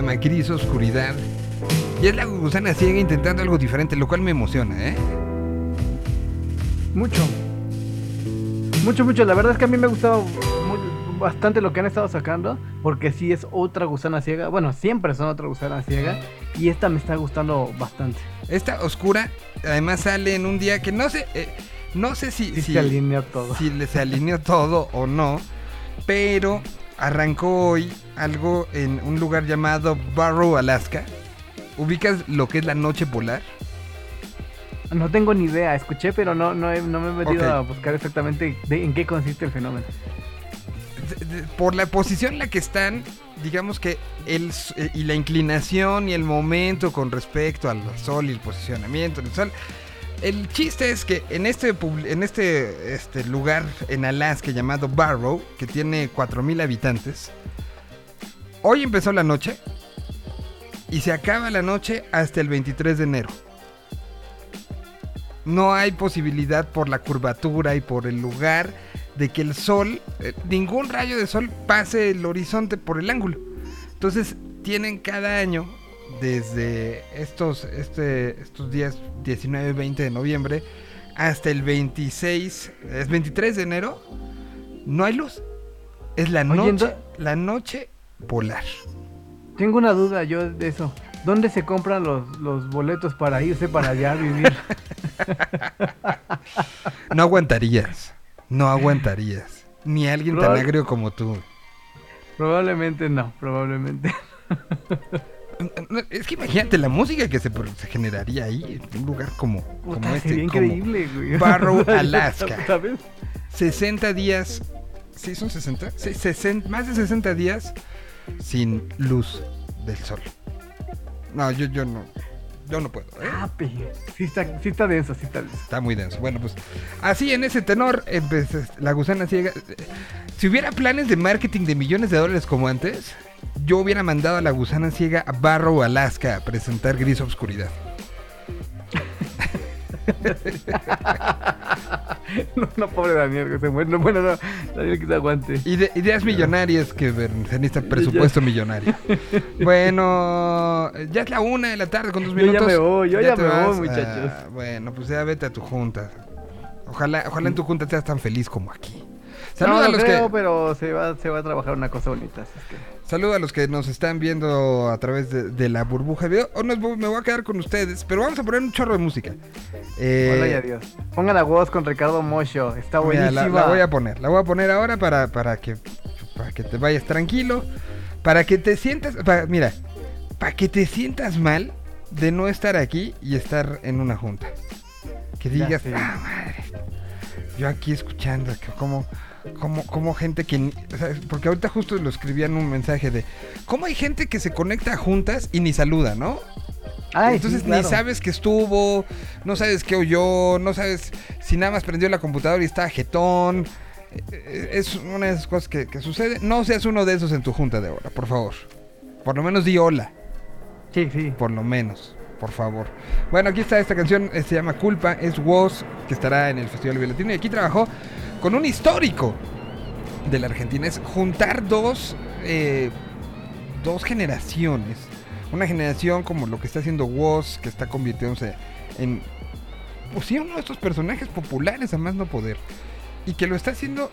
llama Gris Oscuridad. Y es la gusana ciega intentando algo diferente, lo cual me emociona, ¿eh? Mucho. Mucho, mucho. La verdad es que a mí me ha gustado bastante lo que han estado sacando. Porque sí es otra gusana ciega. Bueno, siempre son otra gusana ciega. Y esta me está gustando bastante. Esta oscura, además sale en un día que no sé, eh, no sé si, Sí si, se alineó todo. si se alineó todo o no, pero arrancó hoy algo en un lugar llamado Barrow, Alaska. ¿Ubicas lo que es la noche polar? No tengo ni idea. Escuché, pero no, no, he- no me he metido Ok. a buscar exactamente de- en qué consiste el fenómeno. de- de- por la posición en la que están, digamos que el eh, y la inclinación y el momento con respecto al sol y el posicionamiento del sol. El chiste es que en este, en este, este lugar en Alaska llamado Barrow, que tiene 4.000 habitantes, hoy empezó la noche y se acaba la noche hasta el 23 de enero. No hay posibilidad por la curvatura y por el lugar de que el sol, eh, ningún rayo de sol pase el horizonte por el ángulo. Entonces tienen cada año, desde estos, este, estos días 19 y 20 de noviembre, hasta el 26, es 23 de enero, no hay luz. Es la noche, la noche polar. Tengo una duda yo de eso. ¿Dónde se compran los, los boletos para irse para allá a vivir? No aguantarías. No aguantarías. Ni alguien tan agrio como tú. probablemente no, probablemente. Es que imagínate la música que se, se generaría ahí, en un lugar como, como este. sería como increíble, güey. Barrow, Alaska. ¿Sabes? 60 días. ¿Sí son 60? Sí, 60 más de 60 días sin luz del sol. No, yo, yo no. Yo no puedo. ¿eh? Ah, pe- sí está, sí está denso, sí está denso. Está muy denso. Bueno, pues así en ese tenor, eh, pues, es- la gusana ciega. eh, Si hubiera planes de marketing de millones de dólares como antes, yo hubiera mandado a la gusana ciega a Barrow, Alaska, a presentar Gris Obscuridad. No, no, pobre Daniel, que se muere. No, bueno, no, Daniel que se aguante. Ide- ideas millonarias que ver- se necesita presupuesto millonario. Bueno, ya es la una de la tarde con dos Yo ya minutos. me voy, yo ya te me vas. voy, muchachos. Ah, bueno, pues ya vete a tu junta. Ojalá, ojalá en tu junta seas tan feliz como aquí. Saluda no, a no los creo, que pero se va, se va a trabajar una cosa bonita. así es que- Saludo a los que nos están viendo a través de, de la burbuja de video. O nos me voy a quedar con ustedes, pero vamos a poner un chorro de música. Eh, Hola y adiós. Pongan la voz con Ricardo Mocho. Está mira, buenísima. la, la voy a poner, la voy a poner ahora para, para que para que te vayas tranquilo, para que te sientas, para- mira, para que te sientas mal de no estar aquí y estar en una junta. Que digas, ah, madre, yo aquí escuchando, que como, como, como gente que, porque ahorita justo lo escribían un mensaje de, ¿cómo hay gente que se conecta juntas y ni saluda, no? Ay, Entonces sí, claro. ni sabes que estuvo, no sabes qué oyó, no sabes si nada más prendió la computadora y está jetón. Eh, eh, Es una de esas cosas que, que sucede. No seas uno de esos en tu junta de ahora, por favor. Por lo menos di hola, Sí, sí. por lo menos, por favor. Bueno, aquí está esta canción, eh, se llama Culpa, es Woz, que estará en el Festival Latino. Y aquí trabajó con un histórico de la Argentina. Es juntar dos, eh, dos generaciones. Una generación como lo que está haciendo Woz, que está convirtiéndose en, pues uno de estos personajes populares a más no poder. Y que lo está haciendo,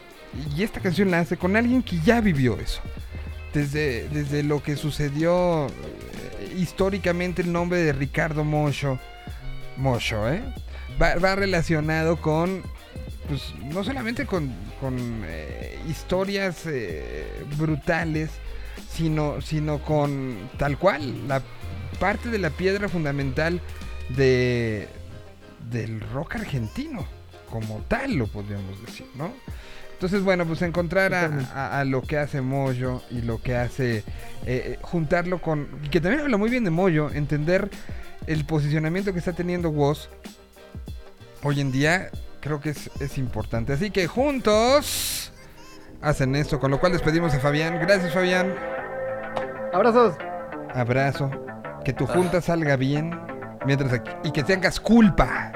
y esta canción la hace con alguien que ya vivió eso. Desde, desde lo que sucedió eh, históricamente el nombre de Ricardo Mocho, Mocho, ¿eh? Va, va relacionado con, pues no solamente con, con eh, historias eh, brutales, sino, sino con tal cual, la parte de la piedra fundamental de, del rock argentino, como tal lo podríamos decir, ¿no? Entonces, bueno, pues encontrar a, Totalmente. a- a lo que hace Moyo y lo que hace, eh, juntarlo con, que también habla muy bien de Moyo, entender el posicionamiento que está teniendo Woz hoy en día, creo que es, es importante. Así que juntos hacen esto, con lo cual despedimos a Fabián. Gracias, Fabián. Abrazos. Abrazo. Que tu junta salga bien. Mientras aquí- y que tengas culpa.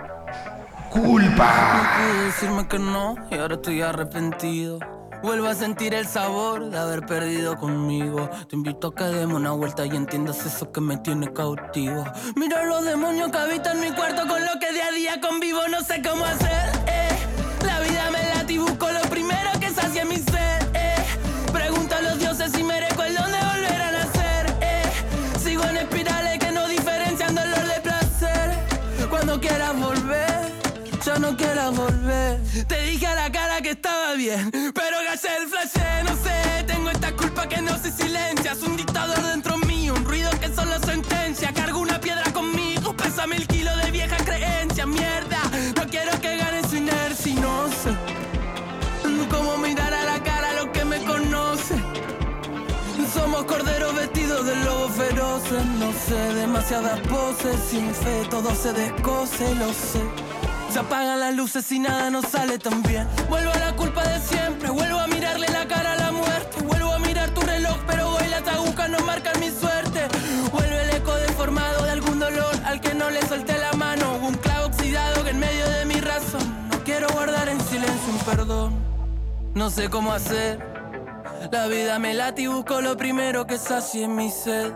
Culpa. pude decirme que no y ahora estoy arrepentido. Vuelvo a sentir el sabor de haber perdido conmigo. Te invito a que demos una vuelta y entiendas eso que me tiene cautivo. Mira los demonios que habitan mi cuarto con lo que día a día convivo. No sé cómo hacer. eh. La vida me late y busco lo primero que sacie mi sed. eh. Pregunto a los dioses si merezco el don de volver a nacer. eh. Sigo en espirales que no diferencian dolor de placer. Cuando quieras volver, ya no quieras volver. Te dije a la cara que estaba bien, pero que no se silencia. Es un dictador dentro mío, un ruido que solo sentencia. Cargo una piedra conmigo, pesa mil kilos de vieja creencia. Mierda, no quiero que gane su inercia no sé cómo mirar a la cara a lo que me conoce. Somos corderos vestidos de lobos feroces, no sé, demasiadas poses, sin fe todo se descoce, lo sé. Se apagan las luces y nada nos sale tan bien. Vuelvo a la culpa de siempre, vuelvo a mirarle la cara a la muerte nunca no marcan mi suerte. Vuelve el eco deformado de algún dolor al que no le solté la mano. Un clavo oxidado que en medio de mi razón. No quiero guardar en silencio un perdón. No sé cómo hacer. La vida me late y busco lo primero que sacie en mi sed.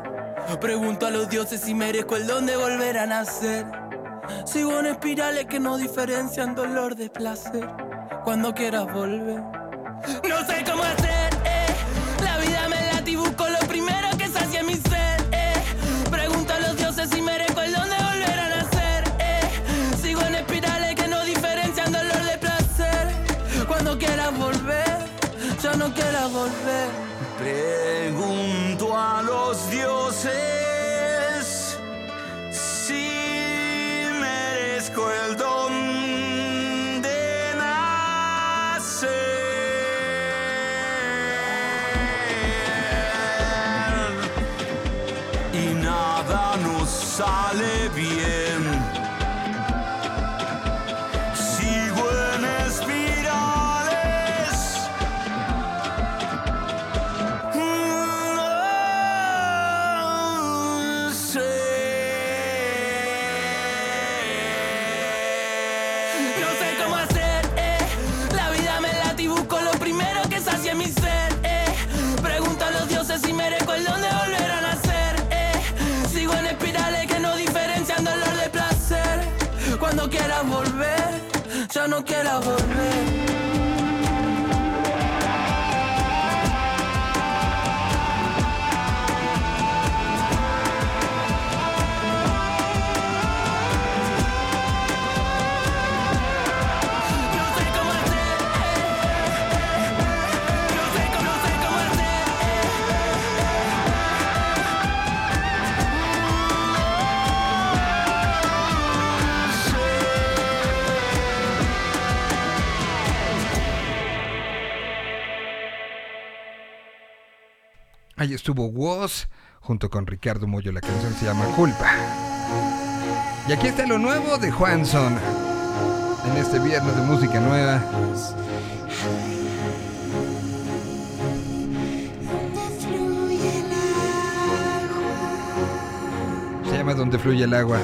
Pregunto a los dioses si merezco el don de volver a nacer. Sigo en espirales que no diferencian dolor de placer. Cuando quieras volver. No sé cómo hacer. Volver. Pregunto a los dioses Ahí estuvo Woz junto con Ricardo Mollo. La canción se llama Culpa. Y aquí está lo nuevo de Juanson. En este viernes de música nueva. Se llama Donde fluye el agua.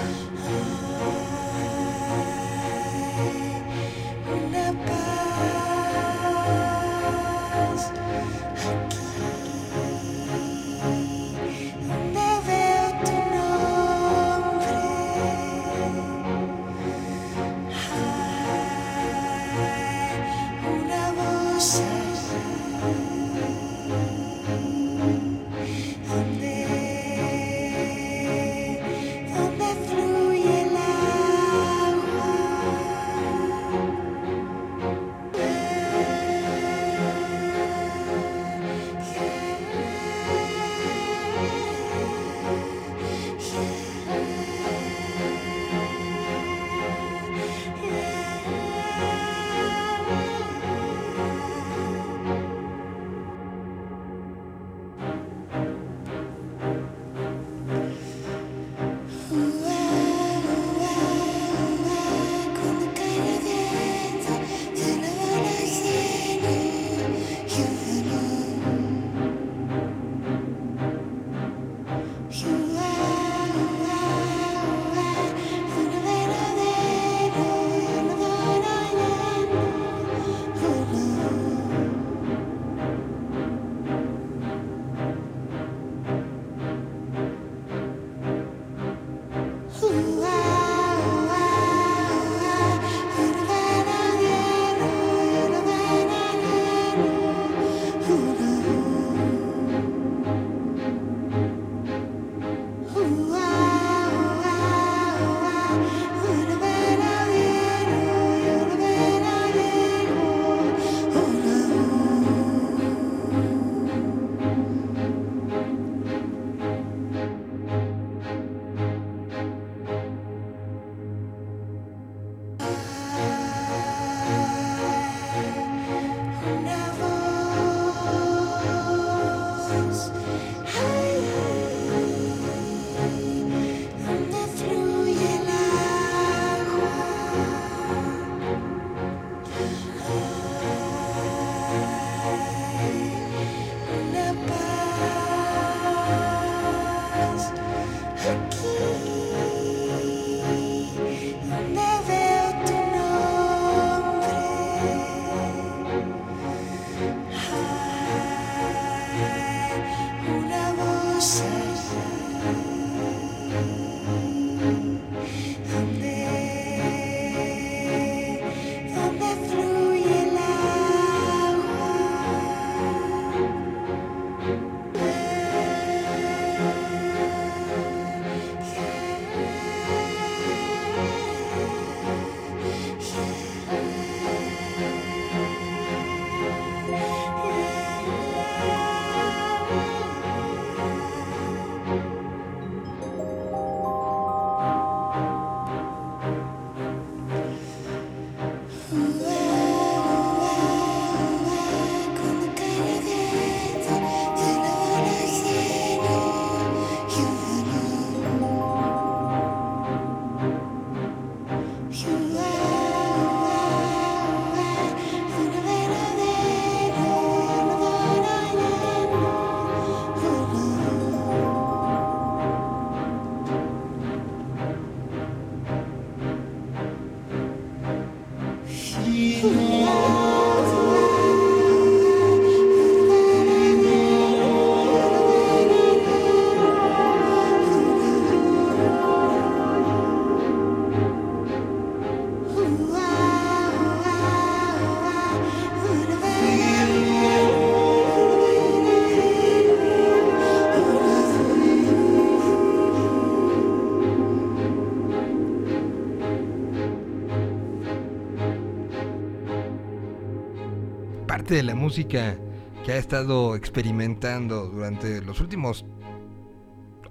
De la música que ha estado experimentando durante los últimos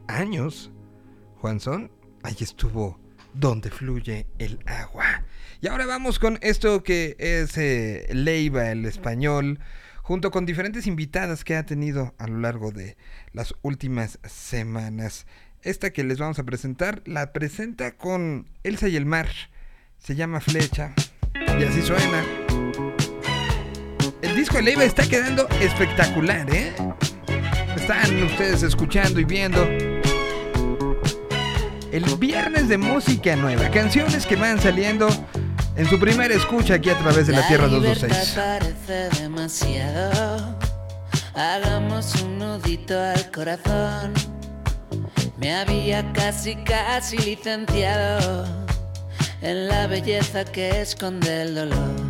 años, Juanson, ahí estuvo donde fluye el agua. Y ahora vamos con esto que es eh, Leiva, el español, junto con diferentes invitadas que ha tenido a lo largo de las últimas semanas. Esta que les vamos a presentar la presenta con Elsa y el mar. Se llama Flecha. Y así suena. El disco de Leiva está quedando espectacular, ¿eh? Están ustedes escuchando y viendo. El viernes de música nueva, canciones que van saliendo en su primera escucha aquí a través de la Tierra libertad 226. parece demasiado. Hagamos un nudito al corazón. Me había casi, casi licenciado en la belleza que esconde el dolor.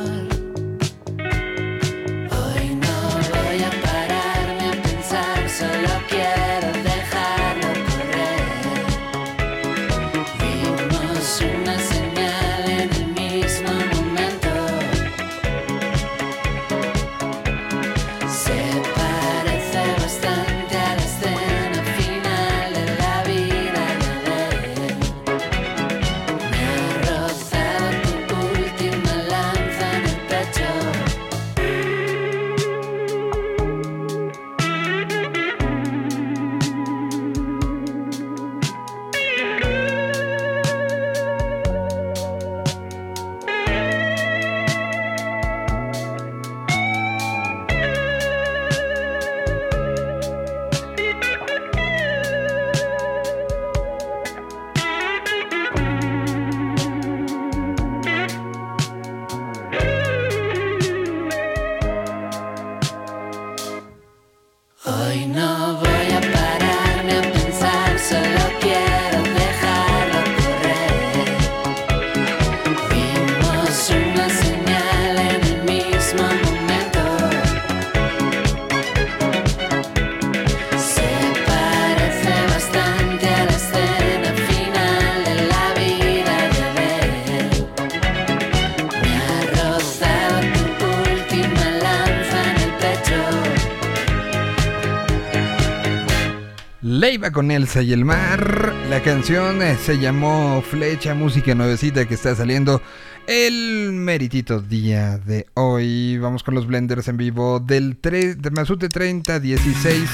Con Elsa y el mar. La canción eh, se llamó Flecha, música nuevecita que está saliendo el meritito día de hoy. Vamos con los blenders en vivo del 3 de Masute 30 16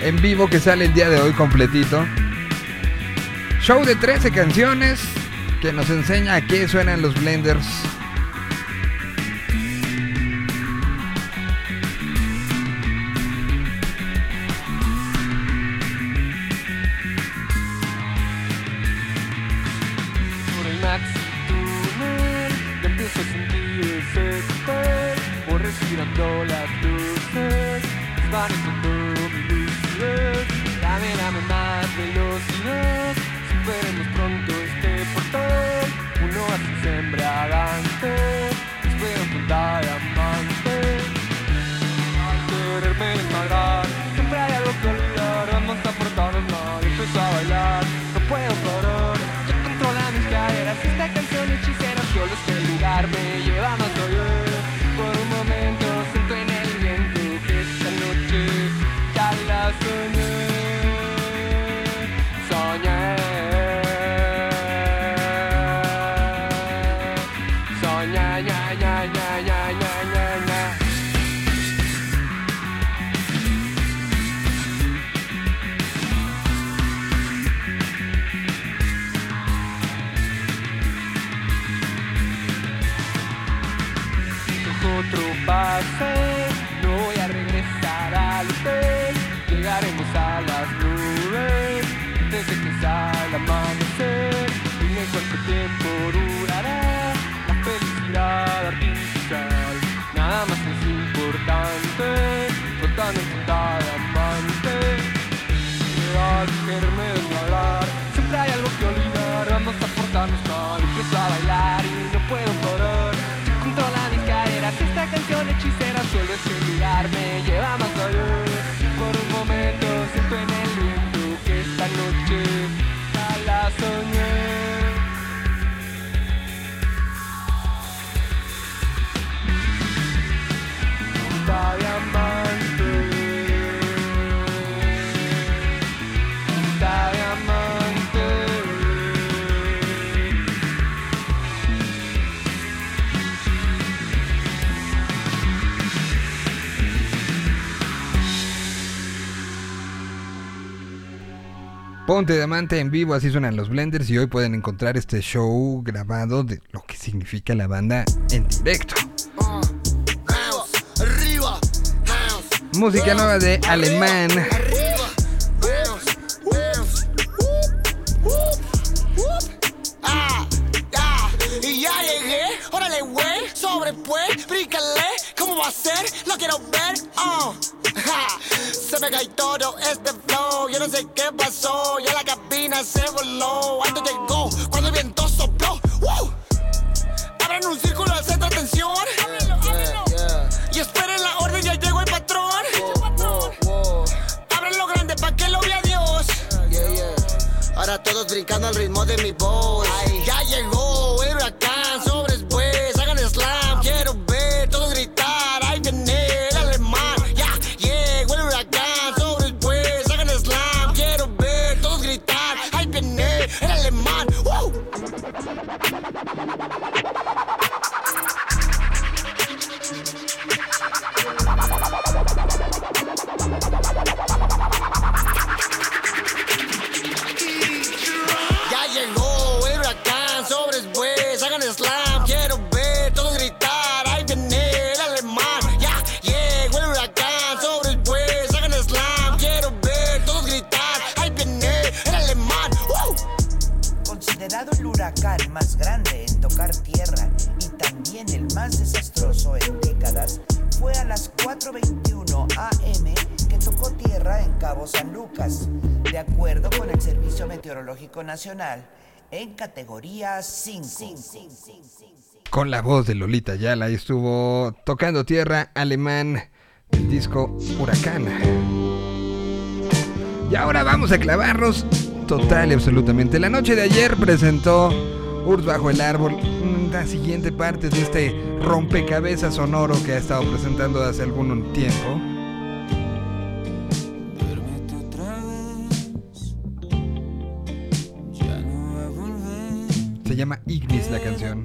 en vivo que sale el día de hoy completito. Show de 13 canciones que nos enseña a qué suenan los blenders por Ponte Diamante en vivo, así suenan los Blenders y hoy pueden encontrar este show grabado de lo que significa la banda en directo. Música nueva de Alemán. pega este flow. Yo no sé qué pasó, ya la cabina se voló. Antes llegó cuando el viento sopló. ¡Wow! Abran un círculo de centro atención. Y esperen la orden, ya llegó el patrón. Wow, lo grande para que lo vea Dios. Ahora todos brincando al ritmo de mi voz. En categoría 5. Con la voz de Lolita Yala estuvo tocando tierra alemán del disco Huracán. Y ahora vamos a clavarnos total y absolutamente. La noche de ayer presentó Urs bajo el árbol la siguiente parte de este rompecabezas sonoro que ha estado presentando hace algún tiempo. llama Ignis la canción.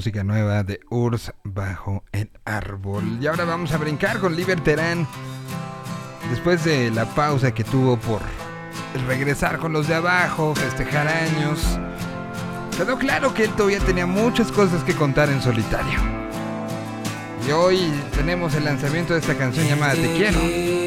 Música nueva de Urs bajo el árbol. Y ahora vamos a brincar con Liberterán. Después de la pausa que tuvo por regresar con los de abajo, festejar años, quedó claro que él todavía tenía muchas cosas que contar en solitario. Y hoy tenemos el lanzamiento de esta canción llamada Te quiero.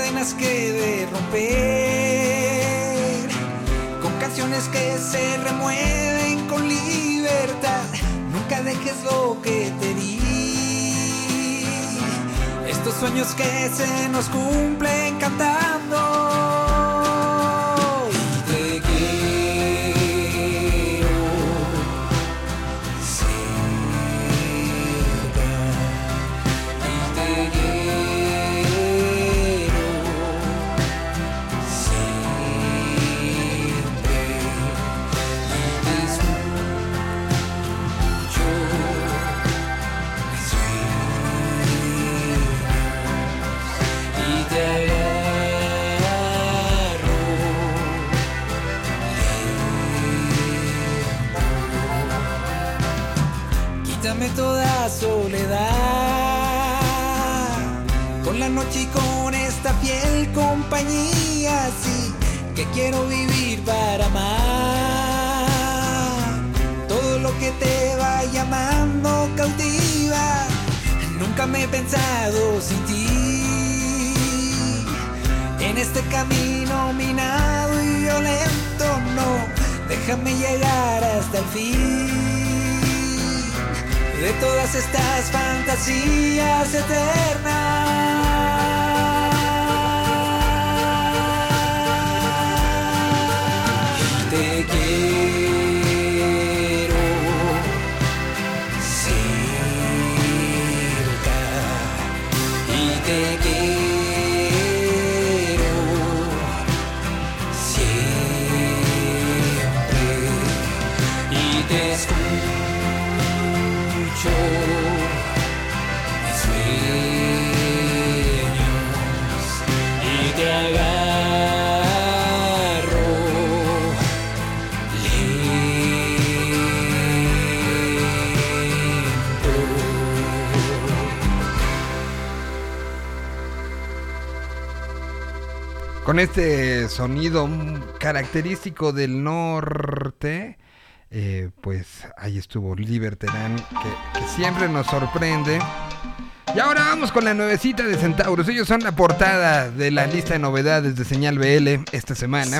Cadenas que de romper. Con canciones que se remueven con libertad. Nunca dejes lo que te di. Estos sueños que se nos cumplen cantando. Noche y con esta fiel compañía, sí, que quiero vivir para amar. Todo lo que te va llamando cautiva, nunca me he pensado sin ti. En este camino minado y violento, no, déjame llegar hasta el fin de todas estas fantasías eternas. Con este sonido característico del norte, eh, pues ahí estuvo Liberterán, que, que siempre nos sorprende. Y ahora vamos con la nuevecita de Centauros. Ellos son la portada de la lista de novedades de Señal BL esta semana.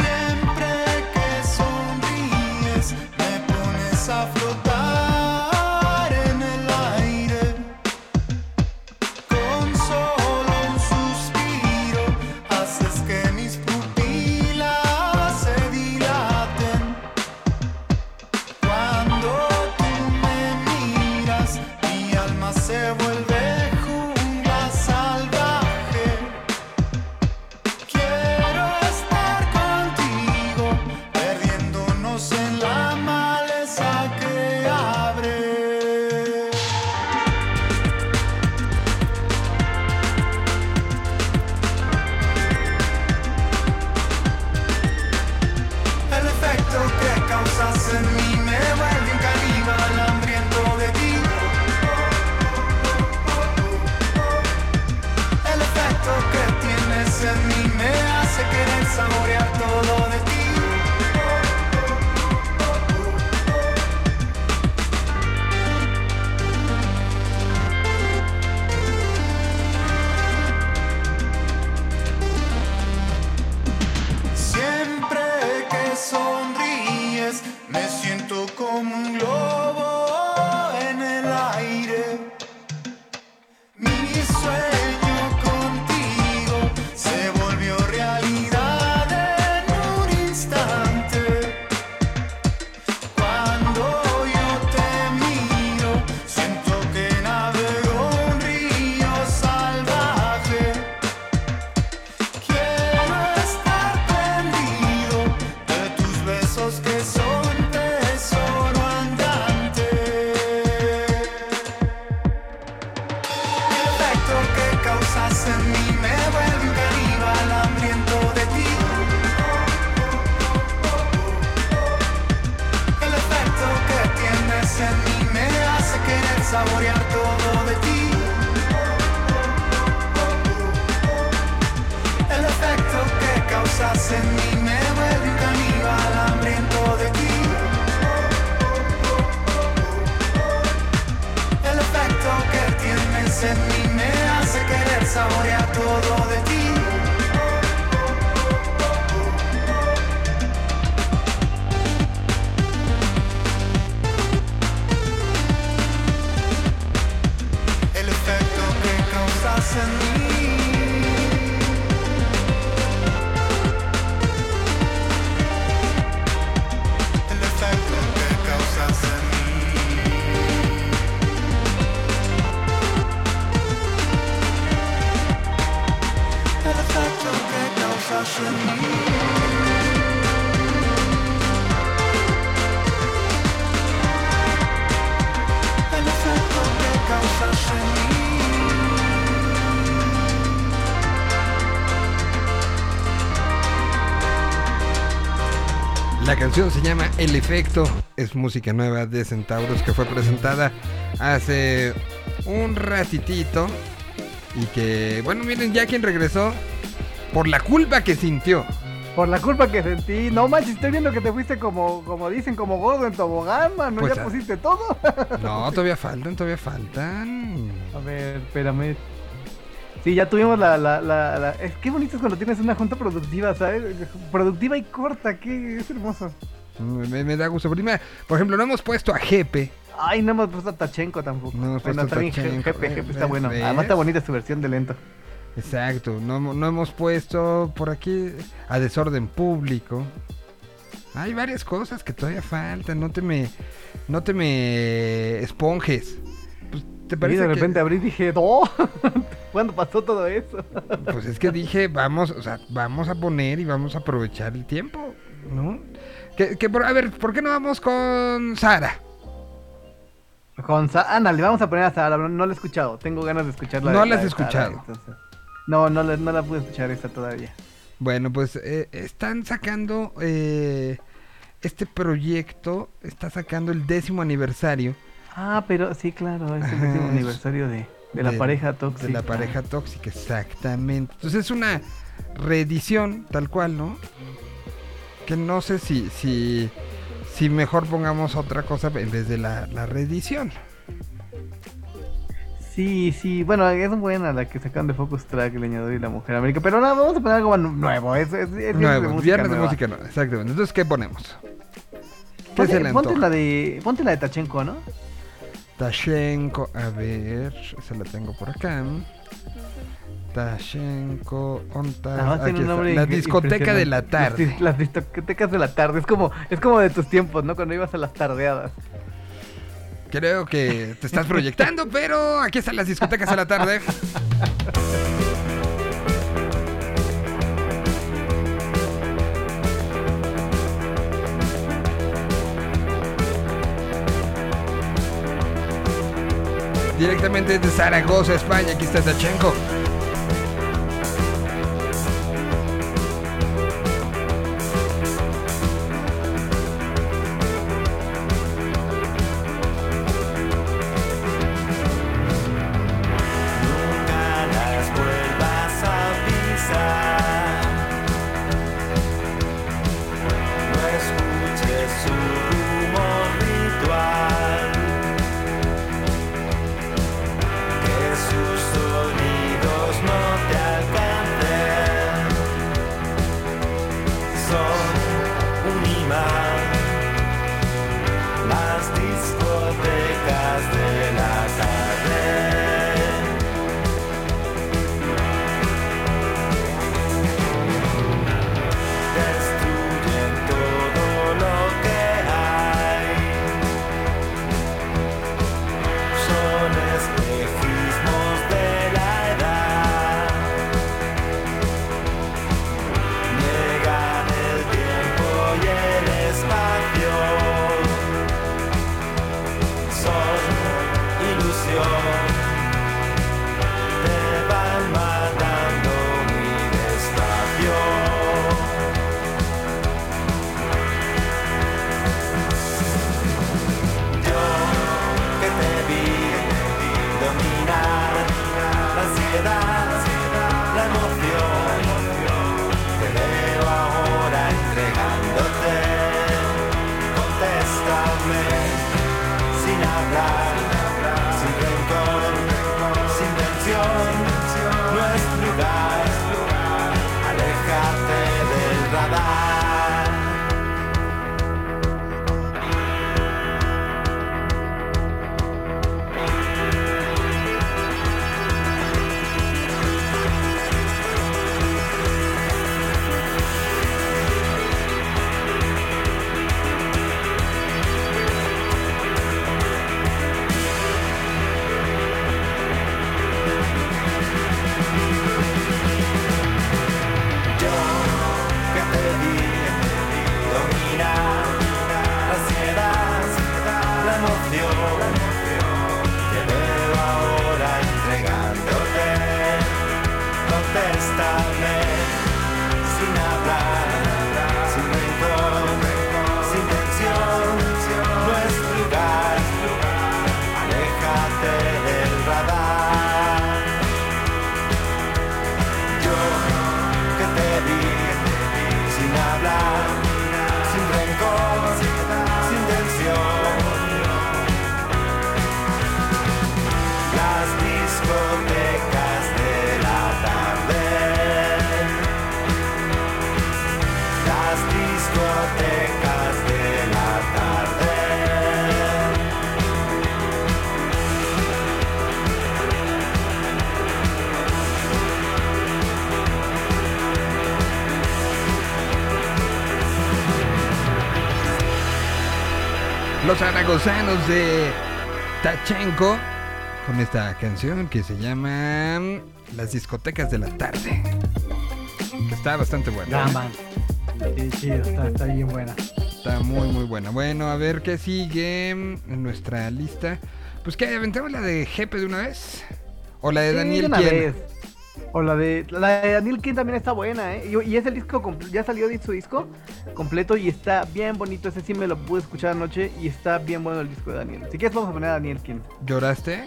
Canción se llama El Efecto, es música nueva de Centauros que fue presentada hace un ratitito y que, bueno, miren, ya quien regresó por la culpa que sintió. Por la culpa que sentí. No manches, estoy viendo que te fuiste como, como dicen, como gordo en tobogán, mano. Pues, ya pusiste todo. No, todavía faltan, todavía faltan. A ver, espérame. Sí, ya tuvimos la, la, la, la- Es que bonito es cuando tienes una junta productiva, ¿sabes? Productiva y corta, que es hermoso. Me, me da gusto. Por ejemplo, no hemos puesto a Jepe. Ay, no hemos puesto a Tachenko tampoco. No hemos bueno, puesto está bien, Tachenko, jefe, ¿ves? está bueno. ¿ves? Además está bonita su versión de lento. Exacto, no, no hemos puesto por aquí a desorden público. Hay varias cosas que todavía faltan, no te me, no te me esponjes. Pues, ¿Te Y de que- repente abrí y dije, no, ¿cuándo pasó todo eso? Pues es que dije, vamos, o sea, vamos a poner y vamos a aprovechar el tiempo, ¿no? Que, que por- a ver, ¿por qué no vamos con Sara? Con Sa- ándale, vamos a poner a Sara, no, no la he escuchado, tengo ganas de escucharla. No de- la has de Sara, escuchado. entonces. No, no, la- no la pude escuchar esta todavía. Bueno, pues eh, están sacando eh, este proyecto, está sacando el décimo aniversario. Ah, pero sí, claro, es el es- aniversario de... De la pareja tóxica. De la pareja tóxica, exactamente. Entonces es una reedición, tal cual, ¿no? Que no sé si, si, si mejor pongamos otra cosa en vez de la, la reedición. Sí, sí, bueno, es buena la que sacan de Focus Track, el leñador y la mujer América. Pero no, vamos a poner algo nu- nuevo. Es, es, es viernes de música viernes de nueva. música nueva, exactamente. Entonces, ¿qué ponemos? ¿Qué Ponte, se le ponte la de, ponte la de Tachenko, ¿no? Tashenko, a ver, esa la tengo por acá. Tashenko, onta, Además tiene aquí está. La discoteca de la tarde. Las, las discotecas de la tarde. Es como, es como de tus tiempos, ¿no? Cuando ibas a las tardeadas. Creo que te estás proyectando, pero aquí están las discotecas de la tarde. Directamente desde Zaragoza, España, aquí está Tachenko. Zaragozanos de Tachenko con esta canción que se llama Las discotecas de la tarde. Que está bastante buena. ¿eh? Sí, chido, está, está bien buena. Está muy muy buena. Bueno, a ver qué sigue en nuestra lista. Pues que aventamos la de Jepe de una vez. O la de Sí, Daniel una vez. O la de la de Daniel King también está buena, ¿eh? Y, y es el disco, ya salió de su disco completo y está bien bonito. Ese sí me lo pude escuchar anoche y está bien bueno el disco de Daniel. Si quieres vamos a poner a Daniel King. ¿Lloraste?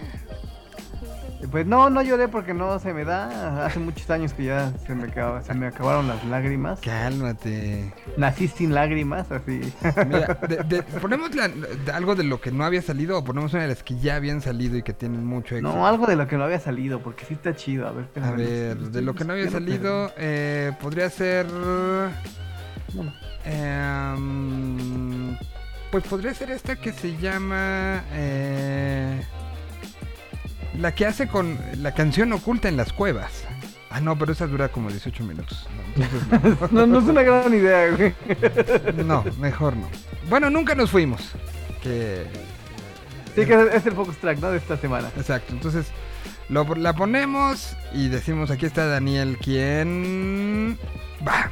Pues no, no lloré porque no se me da. Hace muchos años que ya se me, acaba- se me acabaron las lágrimas. Cálmate. Nací sin lágrimas, así. Mira, de- de- ponemos la- de algo de lo que no había salido o ponemos una de las que ya habían salido y que tienen mucho éxito. No, algo de lo que no había salido, porque sí está chido. A ver, A ver, de lo que no había salido, eh, podría ser. Em, pues podría ser esta que se llama. eh, la que hace con la canción oculta en las cuevas. Ah, no, pero esa dura como 18 minutos. No, entonces No, no es una gran idea, güey. no, mejor no. Bueno, nunca nos fuimos. Que. Sí, que es el focus track, ¿no? De esta semana. Exacto, entonces lo- la ponemos y decimos, aquí está Daniel, quien... Va.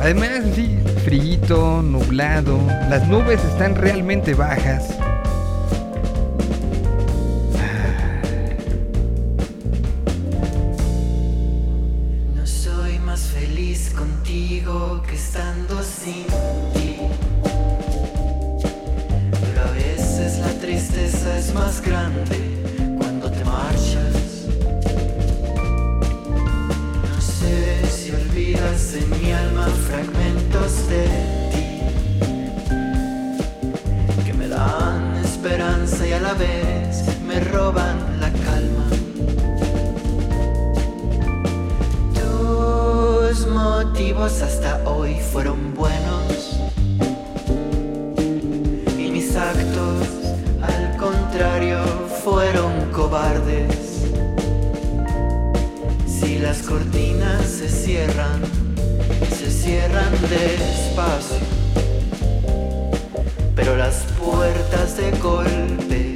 Además, sí, frío, nublado, las nubes están realmente bajas. No soy más feliz contigo que estando sin ti. Pero a veces la tristeza es más grande en mi alma fragmentos de ti que me dan esperanza y a la vez me roban la calma. Tus motivos hasta hoy fueron buenos y mis actos las cortinas se cierran, se cierran despacio, pero las puertas de golpe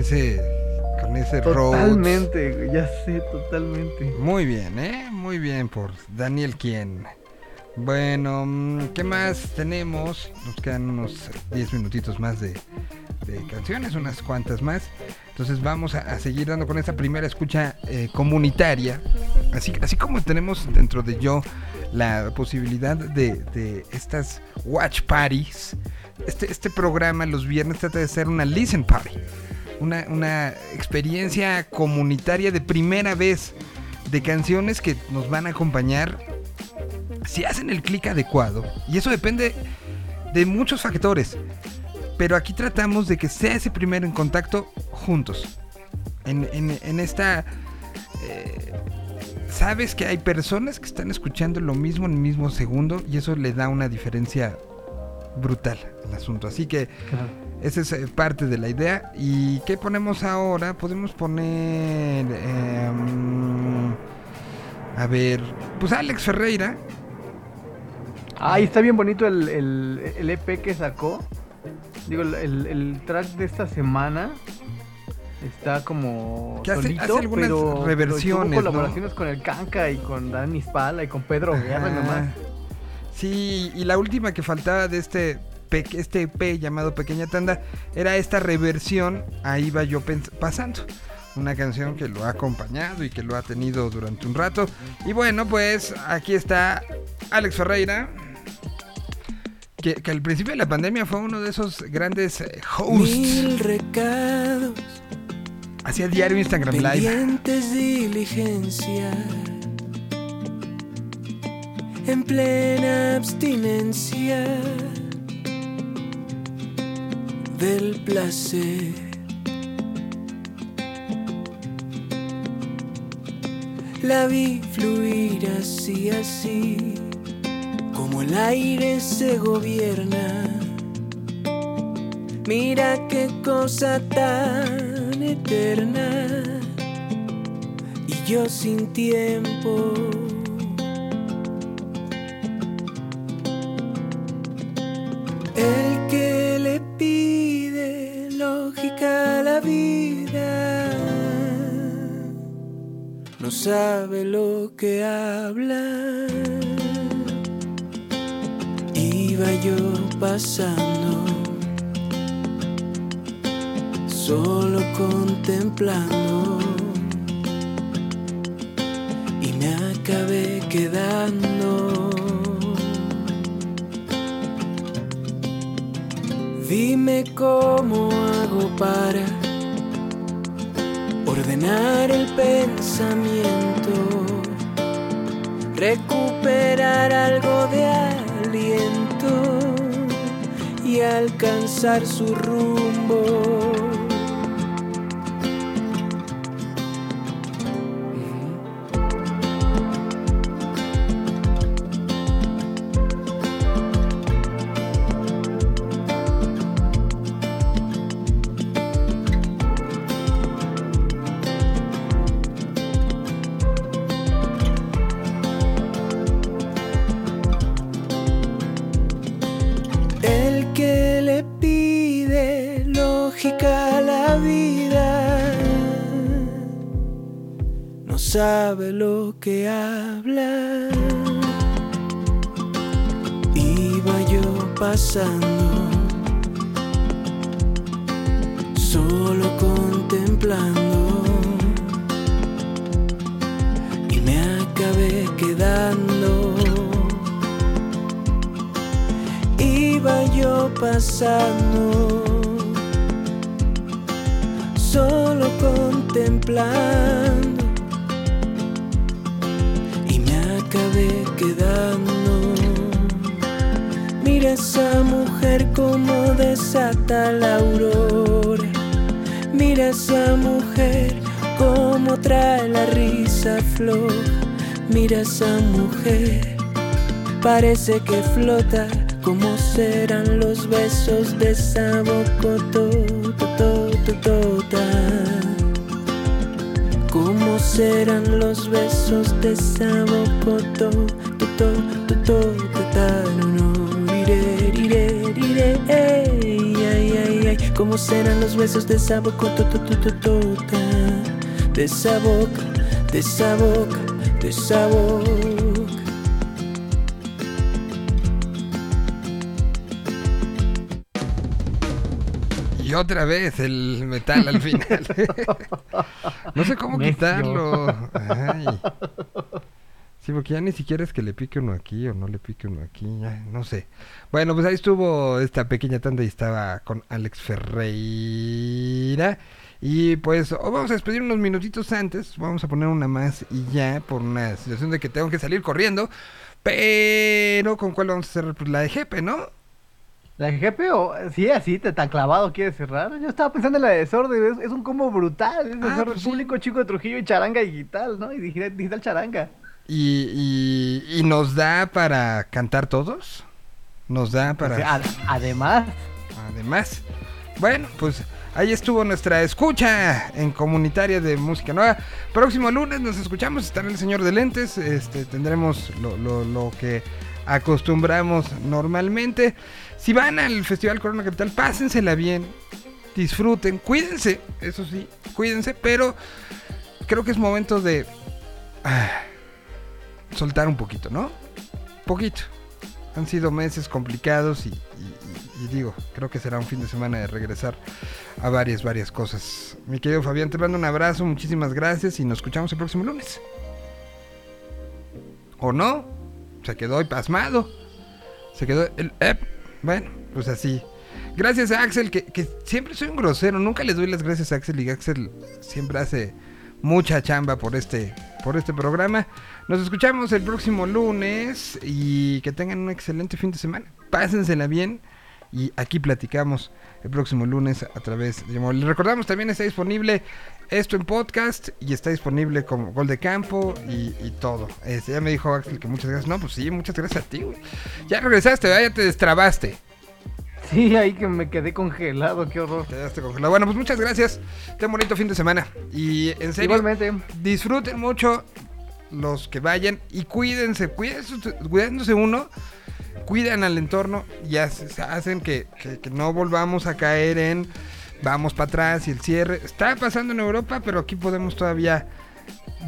ese con ese. Totalmente, ya sé, totalmente. Muy bien, ¿eh? Muy bien por Daniel Quien. Bueno, mm, ¿qué más tenemos? Nos quedan unos 10 minutitos más de, de canciones, unas cuantas más. Entonces vamos a, a seguir dando con esta primera escucha eh, comunitaria. Así, así como tenemos dentro de yo la posibilidad de, de estas watch parties. Este, este programa los viernes trata de ser una listen party. Una, una experiencia comunitaria de primera vez de canciones que nos van a acompañar si hacen el clic adecuado. Y eso depende de muchos factores. Pero aquí tratamos de que sea ese primero en contacto juntos. En, en- en esta... eh, Sabes que hay personas que están escuchando lo mismo en el mismo segundo y eso le da una diferencia brutal al asunto. Así que esa es eh, parte de la idea. ¿Y qué ponemos ahora? Podemos poner... em, a ver, pues Alex Ferreira. Ay, está bien bonito el, el, el EP que sacó. Digo, el, el- track de esta semana está como Que hace- solito, hace algunas pero, pero reversiones, ¿no? colaboraciones con el Kanka y con Dani Spala y con Pedro Guerra Ajá. nomás. Sí, y la última que faltaba de este este EP llamado Pequeña Tanda era esta reversión, ahí va yo pasando. Una canción que lo ha acompañado y que lo ha tenido durante un rato. Y bueno, pues aquí está Alex Ferreira. Que, que al principio de la pandemia fue uno de esos grandes eh, hosts. Mil recados, Hacía diario Instagram Live. diligencia, en plena abstinencia del placer. La vi fluir así, así, como el aire se gobierna. Mira qué cosa tan eterna. Y yo sin tiempo. Sabe lo que habla. Iba yo pasando, solo contemplando, y me acabé quedando. Dime cómo hago para ordenar el pensamiento, recuperar algo de aliento y alcanzar su rumbo. Sabe lo que habla. Iba yo pasando, solo contemplando, y me acabé quedando. iba yo pasando, solo contemplando, quedando. Mira esa mujer como desata la aurora, mira esa mujer como trae la risa flor, mira esa mujer parece que flota. ¿Cómo serán los besos de esa? ¿Cómo serán los besos de esa bocototototota? No, no, ire, ire, ire, ey, ay, ay, ay. cómo serán los besos de esa boca, to, to, to, to, tota, de esa boca, de esa boca, de esa boca. Y otra vez el metal al final. no sé cómo Necio. quitarlo. Ay. Sí, porque ya ni siquiera es que le pique uno aquí o no le pique uno aquí, ya, no sé. Bueno, pues ahí estuvo esta pequeña tanda y estaba con Alex Ferreira. Y pues oh, vamos a despedir unos minutitos antes, vamos a poner una más y ya, por una situación de que tengo que salir corriendo. Pero, ¿con cuál vamos a hacer? Pues la de Jepe, ¿no? ¿La GP o sí, así, te tan clavado quieres cerrar? Yo estaba pensando en la de desorden, es, es un combo brutal, es Ah, desorden pues sí. público chico de Trujillo y charanga digital, ¿no? Y digital, digital charanga. Y, y, y nos da para cantar todos. Nos da para... O sea, ad- además, Además, bueno, pues ahí estuvo nuestra escucha en comunitaria de música nueva. Próximo lunes nos escuchamos, estará el señor de lentes, este, tendremos lo, lo- lo que acostumbramos normalmente. Si van al Festival Corona Capital, pásensela bien, disfruten, cuídense, eso sí, cuídense, pero creo que es momento de ah, soltar un poquito, ¿no? Poquito. Han sido meses complicados y, y- digo, creo que será un fin de semana de regresar a varias, varias cosas. Mi querido Fabián, te mando un abrazo, muchísimas gracias y nos escuchamos el próximo lunes. ¿O no? Se quedó ahí pasmado. Se quedó el... bueno, pues así. Gracias a Axel, que, que siempre soy un grosero. Nunca le doy las gracias a Axel y Axel siempre hace mucha chamba por este, por este programa. Nos escuchamos el próximo lunes y que tengan un excelente fin de semana. Pásensela bien y aquí platicamos el próximo lunes a través de. Les recordamos también está disponible esto en podcast y está disponible como gol de campo y, y todo. Este, ya me dijo Axel que muchas gracias. No, pues sí, muchas gracias a ti, güey. Ya regresaste, ¿verdad? ya te destrabaste. sí, ahí que me quedé congelado, qué horror. Quedaste congelado. Bueno, pues muchas gracias. Ten bonito fin de semana. Y en serio, Igualmente. disfruten mucho los que vayan y cuídense, cuídense, cuidándose uno, cuidan al entorno y hace- hacen que, que- que no volvamos a caer en vamos para atrás y el cierre. Está pasando en Europa, pero aquí podemos todavía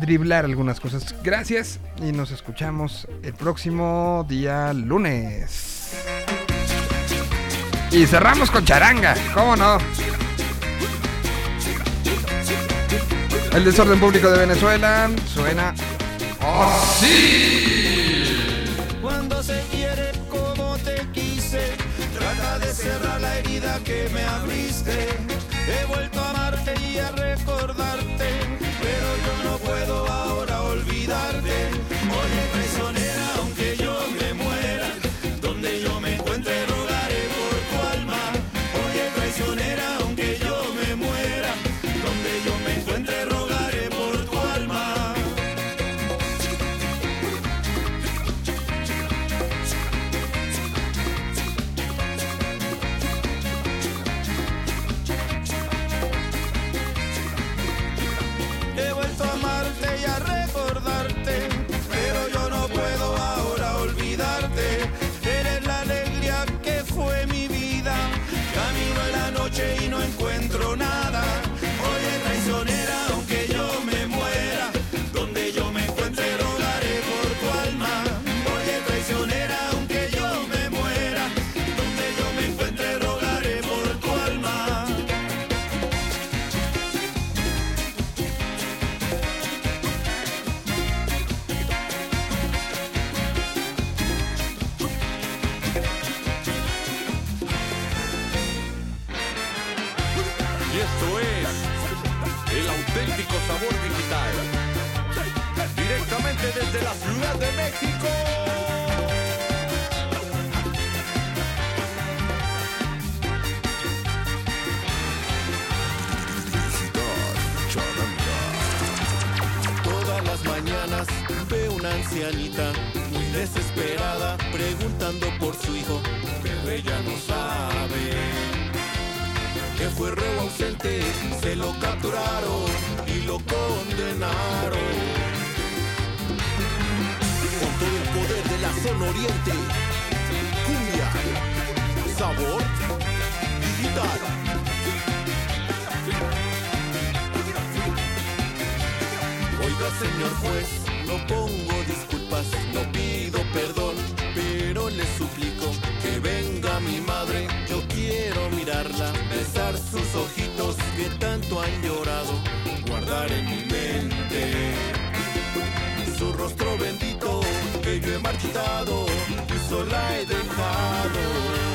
driblar algunas cosas. Gracias y nos escuchamos el próximo día lunes. Y cerramos con charanga, ¿cómo no? El desorden público de Venezuela suena así. Cuando se que me abriste. ancianita, muy desesperada, preguntando por su hijo, pero ella no sabe que fue reo ausente, se lo capturaron y lo condenaron. Con todo el poder de la zona oriente, cumbia, sabor, digital. señor juez. No pongo disculpas, no pido perdón, pero le suplico que venga mi madre. Yo quiero mirarla, besar sus ojitos que tanto han llorado, guardar en mi mente su rostro bendito que yo he marchitado y sola he dejado.